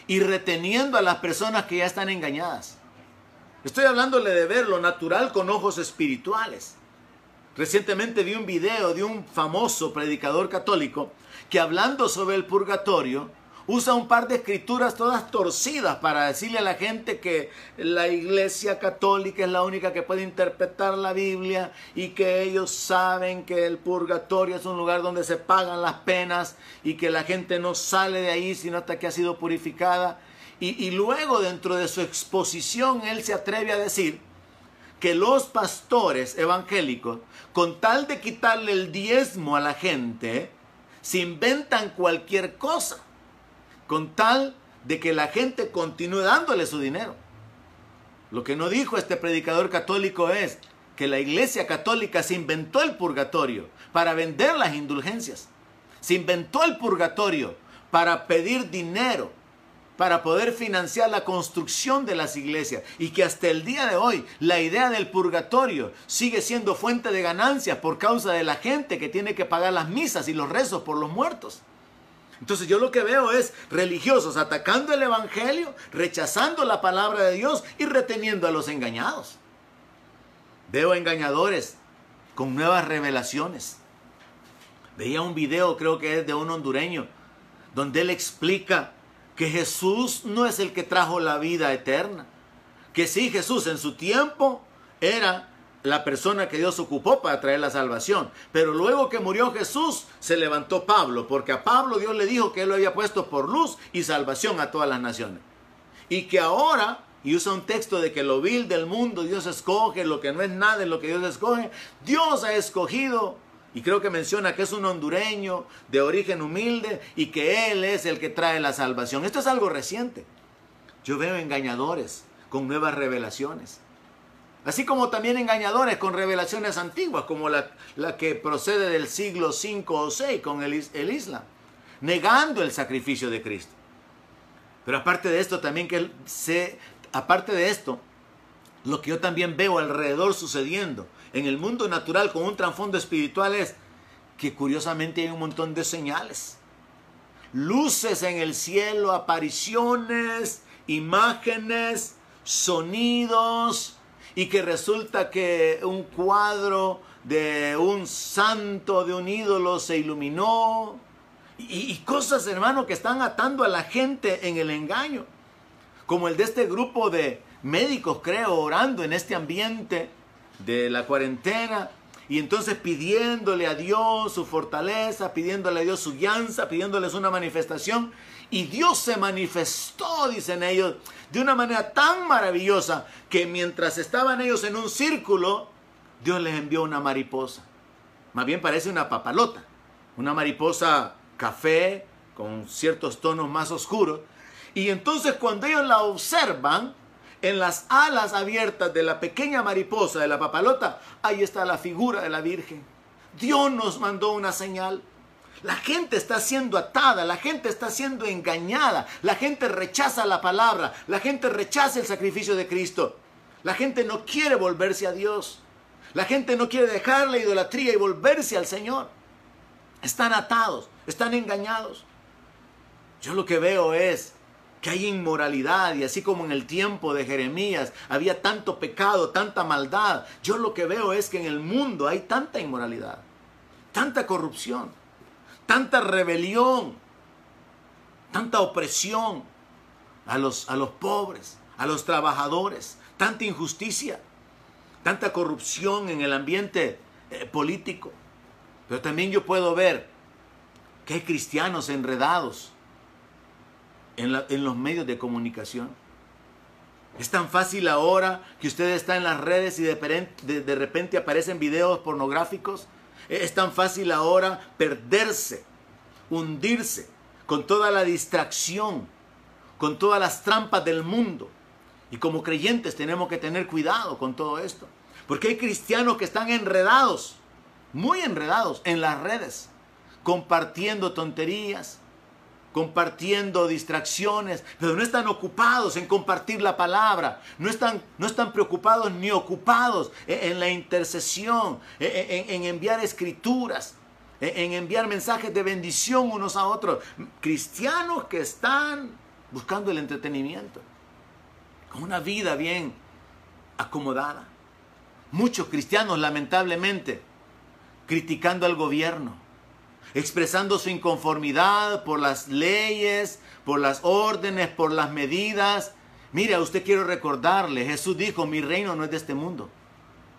y reteniendo a las personas que ya están engañadas. Estoy hablándole de ver lo natural con ojos espirituales. Recientemente vi un video de un famoso predicador católico que hablando sobre el purgatorio usa un par de escrituras todas torcidas para decirle a la gente que la iglesia católica es la única que puede interpretar la Biblia y que ellos saben que el purgatorio es un lugar donde se pagan las penas y que la gente no sale de ahí sino hasta que ha sido purificada. Y, y luego dentro de su exposición él se atreve a decir que los pastores evangélicos, con tal de quitarle el diezmo a la gente, se inventan cualquier cosa con tal de que la gente continúe dándole su dinero. Lo que no dijo este predicador católico es que la iglesia católica se inventó el purgatorio para vender las indulgencias. Se inventó el purgatorio para pedir dinero, para poder financiar la construcción de las iglesias. Y que hasta el día de hoy la idea del purgatorio sigue siendo fuente de ganancias por causa de la gente que tiene que pagar las misas y los rezos por los muertos. Entonces yo lo que veo es religiosos atacando el Evangelio, rechazando la palabra de Dios y reteniendo a los engañados. Veo engañadores con nuevas revelaciones. Veía un video, creo que es de un hondureño, donde él explica que Jesús no es el que trajo la vida eterna. Que sí, Jesús en su tiempo era la persona que Dios ocupó para traer la salvación. Pero luego que murió Jesús, se levantó Pablo, porque a Pablo Dios le dijo que él lo había puesto por luz y salvación a todas las naciones. Y que ahora, y usa un texto de que lo vil del mundo Dios escoge, lo que no es nada es lo que Dios escoge, Dios ha escogido. Y creo que menciona que es un hondureño de origen humilde y que Él es el que trae la salvación. Esto es algo reciente. Yo veo engañadores con nuevas revelaciones. Así como también engañadores con revelaciones antiguas, como la, que procede del siglo 5 o 6 con el, el Islam, negando el sacrificio de Cristo. Pero aparte de esto, también que se, aparte de esto, lo que yo también veo alrededor sucediendo en el mundo natural con un trasfondo espiritual es que curiosamente hay un montón de señales. Luces en el cielo, apariciones, imágenes, sonidos, y que resulta que un cuadro de un santo, de un ídolo se iluminó. Y, cosas, hermano, que están atando a la gente en el engaño. Como el de este grupo de médicos, creo, orando en este ambiente de la cuarentena. Y entonces pidiéndole a Dios su fortaleza, pidiéndole a Dios su llanza, pidiéndoles una manifestación. Y Dios se manifestó, dicen ellos, de una manera tan maravillosa que mientras estaban ellos en un círculo, Dios les envió una mariposa. Más bien parece una papalota, una mariposa café con ciertos tonos más oscuros. Y entonces cuando ellos la observan, en las alas abiertas de la pequeña mariposa, de la papalota, ahí está la figura de la Virgen. Dios nos mandó una señal. La gente está siendo atada, la gente está siendo engañada, la gente rechaza la palabra, la gente rechaza el sacrificio de Cristo. La gente no quiere volverse a Dios. La gente no quiere dejar la idolatría y volverse al Señor. Están atados, están engañados. Yo lo que veo es que hay inmoralidad y así como en el tiempo de Jeremías había tanto pecado, tanta maldad, yo lo que veo es que en el mundo hay tanta inmoralidad, tanta corrupción tanta rebelión, tanta opresión a los, a los pobres, a los trabajadores, tanta injusticia, tanta corrupción en el ambiente eh, político. Pero también yo puedo ver que hay cristianos enredados en, en los medios de comunicación. Es tan fácil ahora que usted está en las redes y de, repente aparecen videos pornográficos es tan fácil ahora perderse, hundirse con toda la distracción, con todas las trampas del mundo. Y como creyentes tenemos que tener cuidado con todo esto. Porque hay cristianos que están enredados, muy enredados en las redes, compartiendo tonterías, compartiendo distracciones, pero no están ocupados en compartir la palabra, no están, no están preocupados ni ocupados en, la intercesión, en, en, enviar escrituras, en enviar mensajes de bendición unos a otros. Cristianos que están buscando el entretenimiento, con una vida bien acomodada. Muchos cristianos, lamentablemente, criticando al gobierno, expresando su inconformidad por las leyes, por las órdenes, por las medidas. Mire, a usted quiero recordarle, Jesús dijo, mi reino no es de este mundo.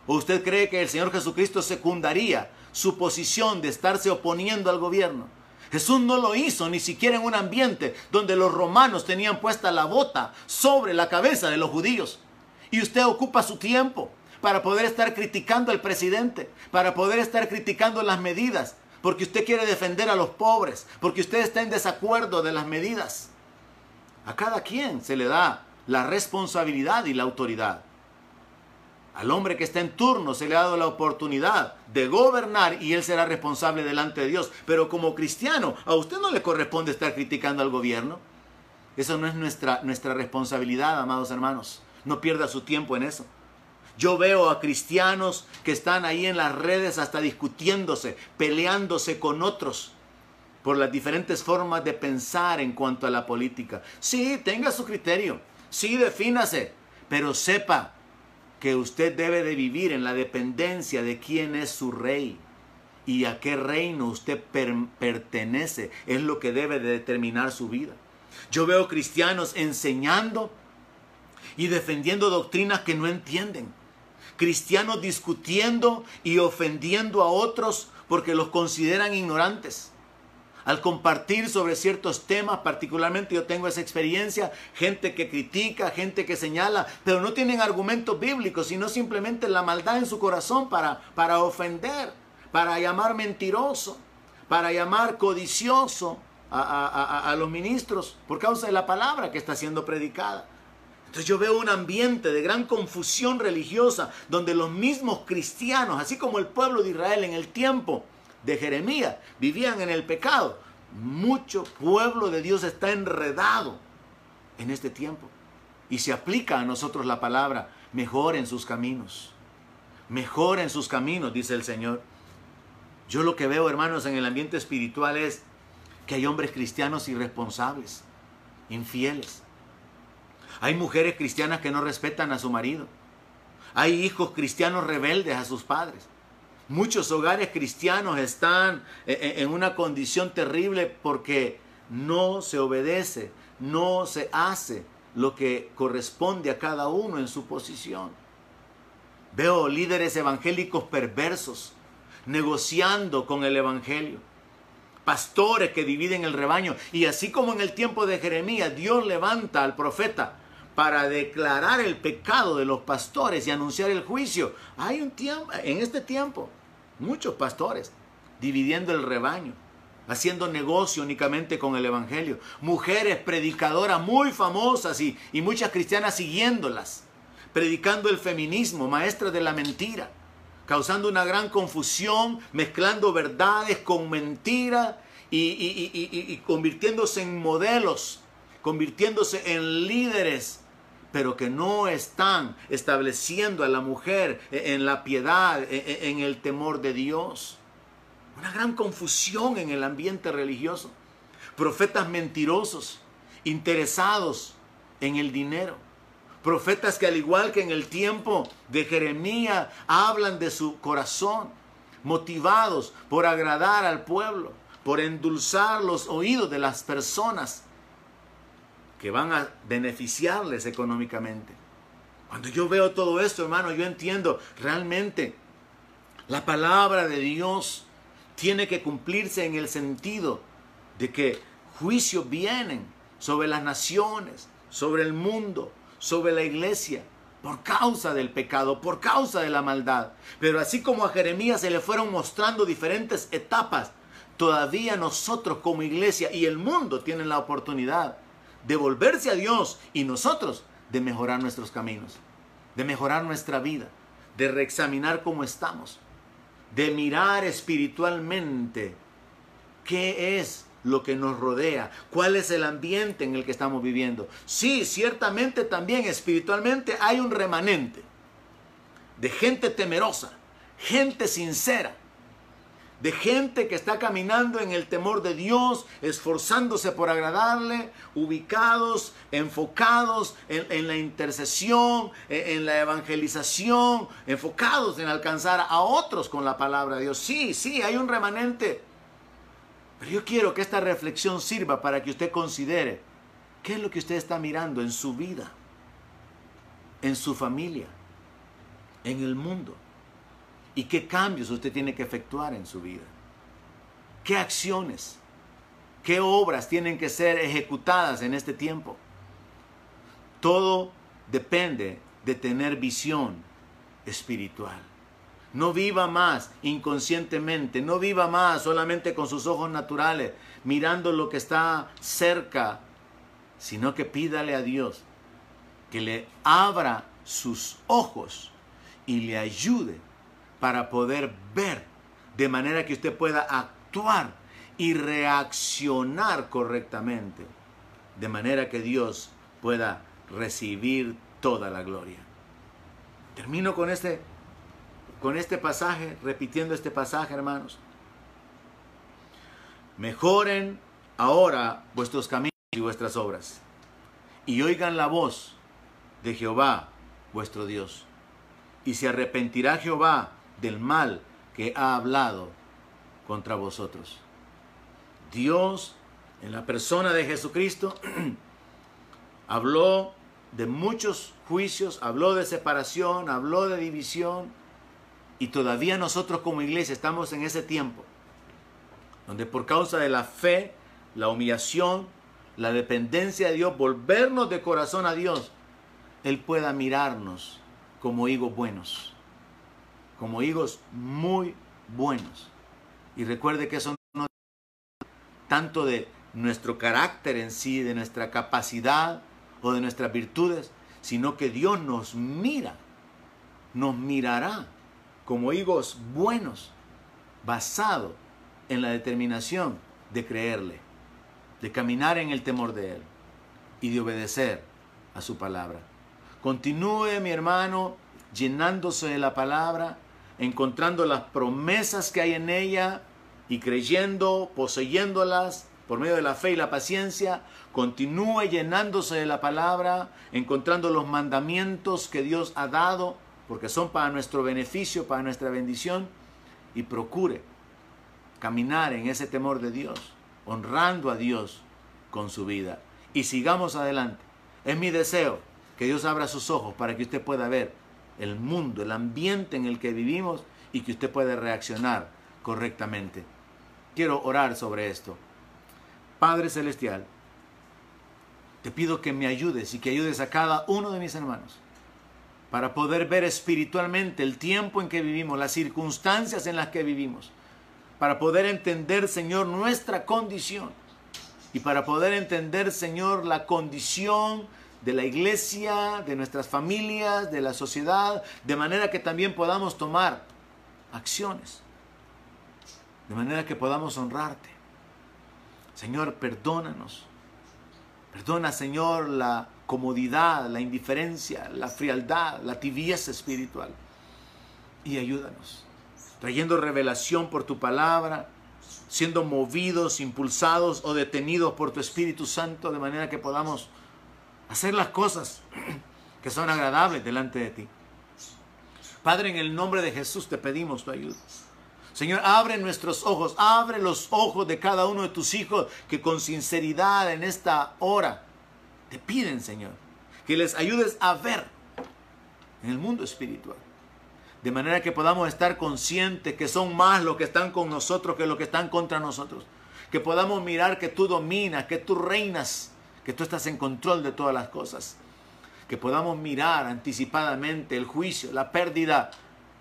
¿O usted cree que el Señor Jesucristo secundaría su posición de estarse oponiendo al gobierno? Jesús no lo hizo ni siquiera en un ambiente donde los romanos tenían puesta la bota sobre la cabeza de los judíos. Y usted ocupa su tiempo para poder estar criticando al presidente, para poder estar criticando las medidas, porque usted quiere defender a los pobres, porque usted está en desacuerdo de las medidas. A cada quien se le da la responsabilidad y la autoridad. Al hombre que está en turno se le ha dado la oportunidad de gobernar y él será responsable delante de Dios. Pero como cristiano, a usted no le corresponde estar criticando al gobierno. Eso no es nuestra, nuestra responsabilidad, amados hermanos. No pierda su tiempo en eso. Yo veo a cristianos que están ahí en las redes hasta discutiéndose, peleándose con otros por las diferentes formas de pensar en cuanto a la política. Sí, tenga su criterio. Sí, defínase. Pero sepa que usted debe de vivir en la dependencia de quién es su rey y a qué reino usted pertenece. Es lo que debe de determinar su vida. Yo veo cristianos enseñando y defendiendo doctrinas que no entienden. Cristianos discutiendo y ofendiendo a otros porque los consideran ignorantes al compartir sobre ciertos temas, particularmente yo tengo esa experiencia, gente que critica, gente que señala, pero no tienen argumentos bíblicos, sino simplemente la maldad en su corazón para, para ofender, para llamar mentiroso, para llamar codicioso a, a los ministros por causa de la palabra que está siendo predicada. Entonces yo veo un ambiente de gran confusión religiosa donde los mismos cristianos, así como el pueblo de Israel en el tiempo de Jeremías vivían en el pecado. Mucho pueblo de Dios está enredado en este tiempo. Y se aplica a nosotros la palabra, mejor en sus caminos. Mejor en sus caminos, dice el Señor. Yo lo que veo, hermanos, en el ambiente espiritual es que hay hombres cristianos irresponsables, infieles. Hay mujeres cristianas que no respetan a su marido. Hay hijos cristianos rebeldes a sus padres. Muchos hogares cristianos están eh, eh, en una condición terrible porque no se obedece, no se hace lo que corresponde a cada uno en su posición. Veo líderes evangélicos perversos negociando con el Evangelio. Pastores que dividen el rebaño. Y así como en el tiempo de Jeremías, Dios levanta al profeta para declarar el pecado de los pastores y anunciar el juicio. Hay un tiempo, en este tiempo, muchos pastores dividiendo el rebaño, haciendo negocio únicamente con el Evangelio. Mujeres predicadoras muy famosas y, y muchas cristianas siguiéndolas, predicando el feminismo, maestras de la mentira, causando una gran confusión, mezclando verdades con mentiras y, y, y convirtiéndose en modelos, convirtiéndose en líderes pero que no están estableciendo a la mujer en la piedad, en el temor de Dios. Una gran confusión en el ambiente religioso. Profetas mentirosos, interesados en el dinero. Profetas que al igual que en el tiempo de Jeremías hablan de su corazón, motivados por agradar al pueblo, por endulzar los oídos de las personas que van a beneficiarles económicamente. Cuando yo veo todo esto, hermano, yo entiendo realmente la palabra de Dios tiene que cumplirse en el sentido de que juicios vienen sobre las naciones, sobre el mundo, sobre la iglesia, por causa del pecado, por causa de la maldad. Pero así como a Jeremías se le fueron mostrando diferentes etapas, todavía nosotros como iglesia y el mundo tienen la oportunidad de volverse a Dios y nosotros de mejorar nuestros caminos, de mejorar nuestra vida, de reexaminar cómo estamos, de mirar espiritualmente qué es lo que nos rodea, cuál es el ambiente en el que estamos viviendo. Sí, ciertamente también espiritualmente hay un remanente de gente temerosa, gente sincera, de gente que está caminando en el temor de Dios, esforzándose por agradarle, ubicados, enfocados en, la intercesión, en, la evangelización, enfocados en alcanzar a otros con la palabra de Dios. Sí, sí, hay un remanente, Pero yo quiero que esta reflexión sirva para que usted considere qué es lo que usted está mirando en su vida, en su familia, en el mundo y qué cambios usted tiene que efectuar en su vida. ¿Qué acciones, qué obras tienen que ser ejecutadas en este tiempo? Todo depende de tener visión espiritual. No viva más inconscientemente, no viva más solamente con sus ojos naturales, mirando lo que está cerca, sino que pídale a Dios que le abra sus ojos y le ayude para poder ver de manera que usted pueda actuar y reaccionar correctamente, de manera que Dios pueda recibir toda la gloria. Termino con este con este pasaje, repitiendo este pasaje, hermanos. Mejoren ahora vuestros caminos y vuestras obras, y oigan la voz de Jehová, vuestro Dios. Y se arrepentirá Jehová del mal que ha hablado contra vosotros. Dios, en la persona de Jesucristo, habló de muchos juicios, habló de separación, habló de división, y todavía nosotros como iglesia estamos en ese tiempo, donde por causa de la fe, la humillación, la dependencia de Dios, volvernos de corazón a Dios, Él pueda mirarnos como higos buenos, como higos muy buenos. Y recuerde que eso no tanto de nuestro carácter en sí, de nuestra capacidad o de nuestras virtudes, sino que Dios nos mira, nos mirará como higos buenos, basado en la determinación de creerle, de caminar en el temor de Él y de obedecer a su palabra. Continúe, mi hermano, llenándose de la palabra, encontrando las promesas que hay en ella y creyendo, poseyéndolas por medio de la fe y la paciencia. Continúe llenándose de la palabra, encontrando los mandamientos que Dios ha dado porque son para nuestro beneficio, para nuestra bendición, y procure caminar en ese temor de Dios, honrando a Dios con su vida. Y sigamos adelante. Es mi deseo que Dios abra sus ojos para que usted pueda ver el mundo, el ambiente en el que vivimos y que usted pueda reaccionar correctamente. Quiero orar sobre esto. Padre Celestial, te pido que me ayudes y que ayudes a cada uno de mis hermanos para poder ver espiritualmente el tiempo en que vivimos, las circunstancias en las que vivimos, para poder entender, Señor, nuestra condición y para poder entender, Señor, la condición de la iglesia, de nuestras familias, de la sociedad, de manera que también podamos tomar acciones, de manera que podamos honrarte. Señor, perdónanos. Perdona, Señor, la comodidad, la indiferencia, la frialdad, la tibieza espiritual. Y ayúdanos, trayendo revelación por tu palabra, siendo movidos, impulsados o detenidos por tu Espíritu Santo, de manera que podamos hacer las cosas que son agradables delante de ti. Padre, en el nombre de Jesús te pedimos tu ayuda. Señor, abre nuestros ojos, abre los ojos de cada uno de tus hijos que con sinceridad en esta hora te piden, Señor, que les ayudes a ver en el mundo espiritual. De manera que podamos estar conscientes que son más los que están con nosotros que los que están contra nosotros. Que podamos mirar que tú dominas, que tú reinas, que tú estás en control de todas las cosas. Que podamos mirar anticipadamente el juicio, la pérdida,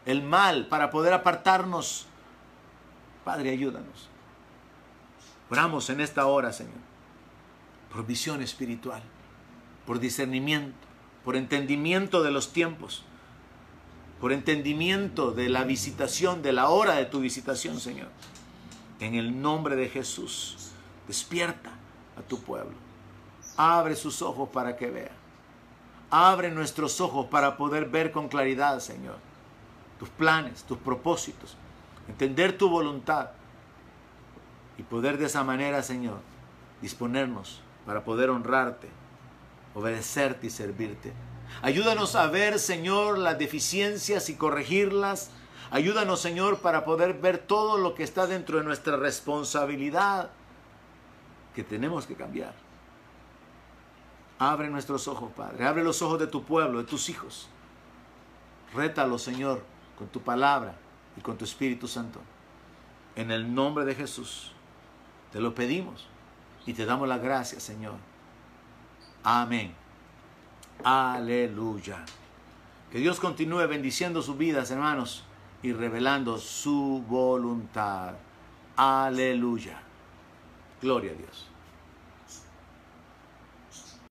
el mal, para poder apartarnos. Padre, ayúdanos. Oramos en esta hora, Señor, por visión espiritual por discernimiento, por entendimiento de los tiempos, por entendimiento de la visitación, de la hora de tu visitación, Señor. En el nombre de Jesús, despierta a tu pueblo. Abre sus ojos para que vea. Abre nuestros ojos para poder ver con claridad, Señor, tus planes, tus propósitos, entender tu voluntad y poder de esa manera, Señor, disponernos para poder honrarte obedecerte y servirte. Ayúdanos a ver, Señor, las deficiencias y corregirlas. Ayúdanos, Señor, para poder ver todo lo que está dentro de nuestra responsabilidad que tenemos que cambiar. Abre nuestros ojos, Padre. Abre los ojos de tu pueblo, de tus hijos. Rétalo, Señor, con tu palabra y con tu Espíritu Santo. En el nombre de Jesús, te lo pedimos y te damos las gracias, Señor. Amén. Aleluya. Que Dios continúe bendiciendo sus vidas, hermanos, y revelando su voluntad. Aleluya. Gloria a Dios.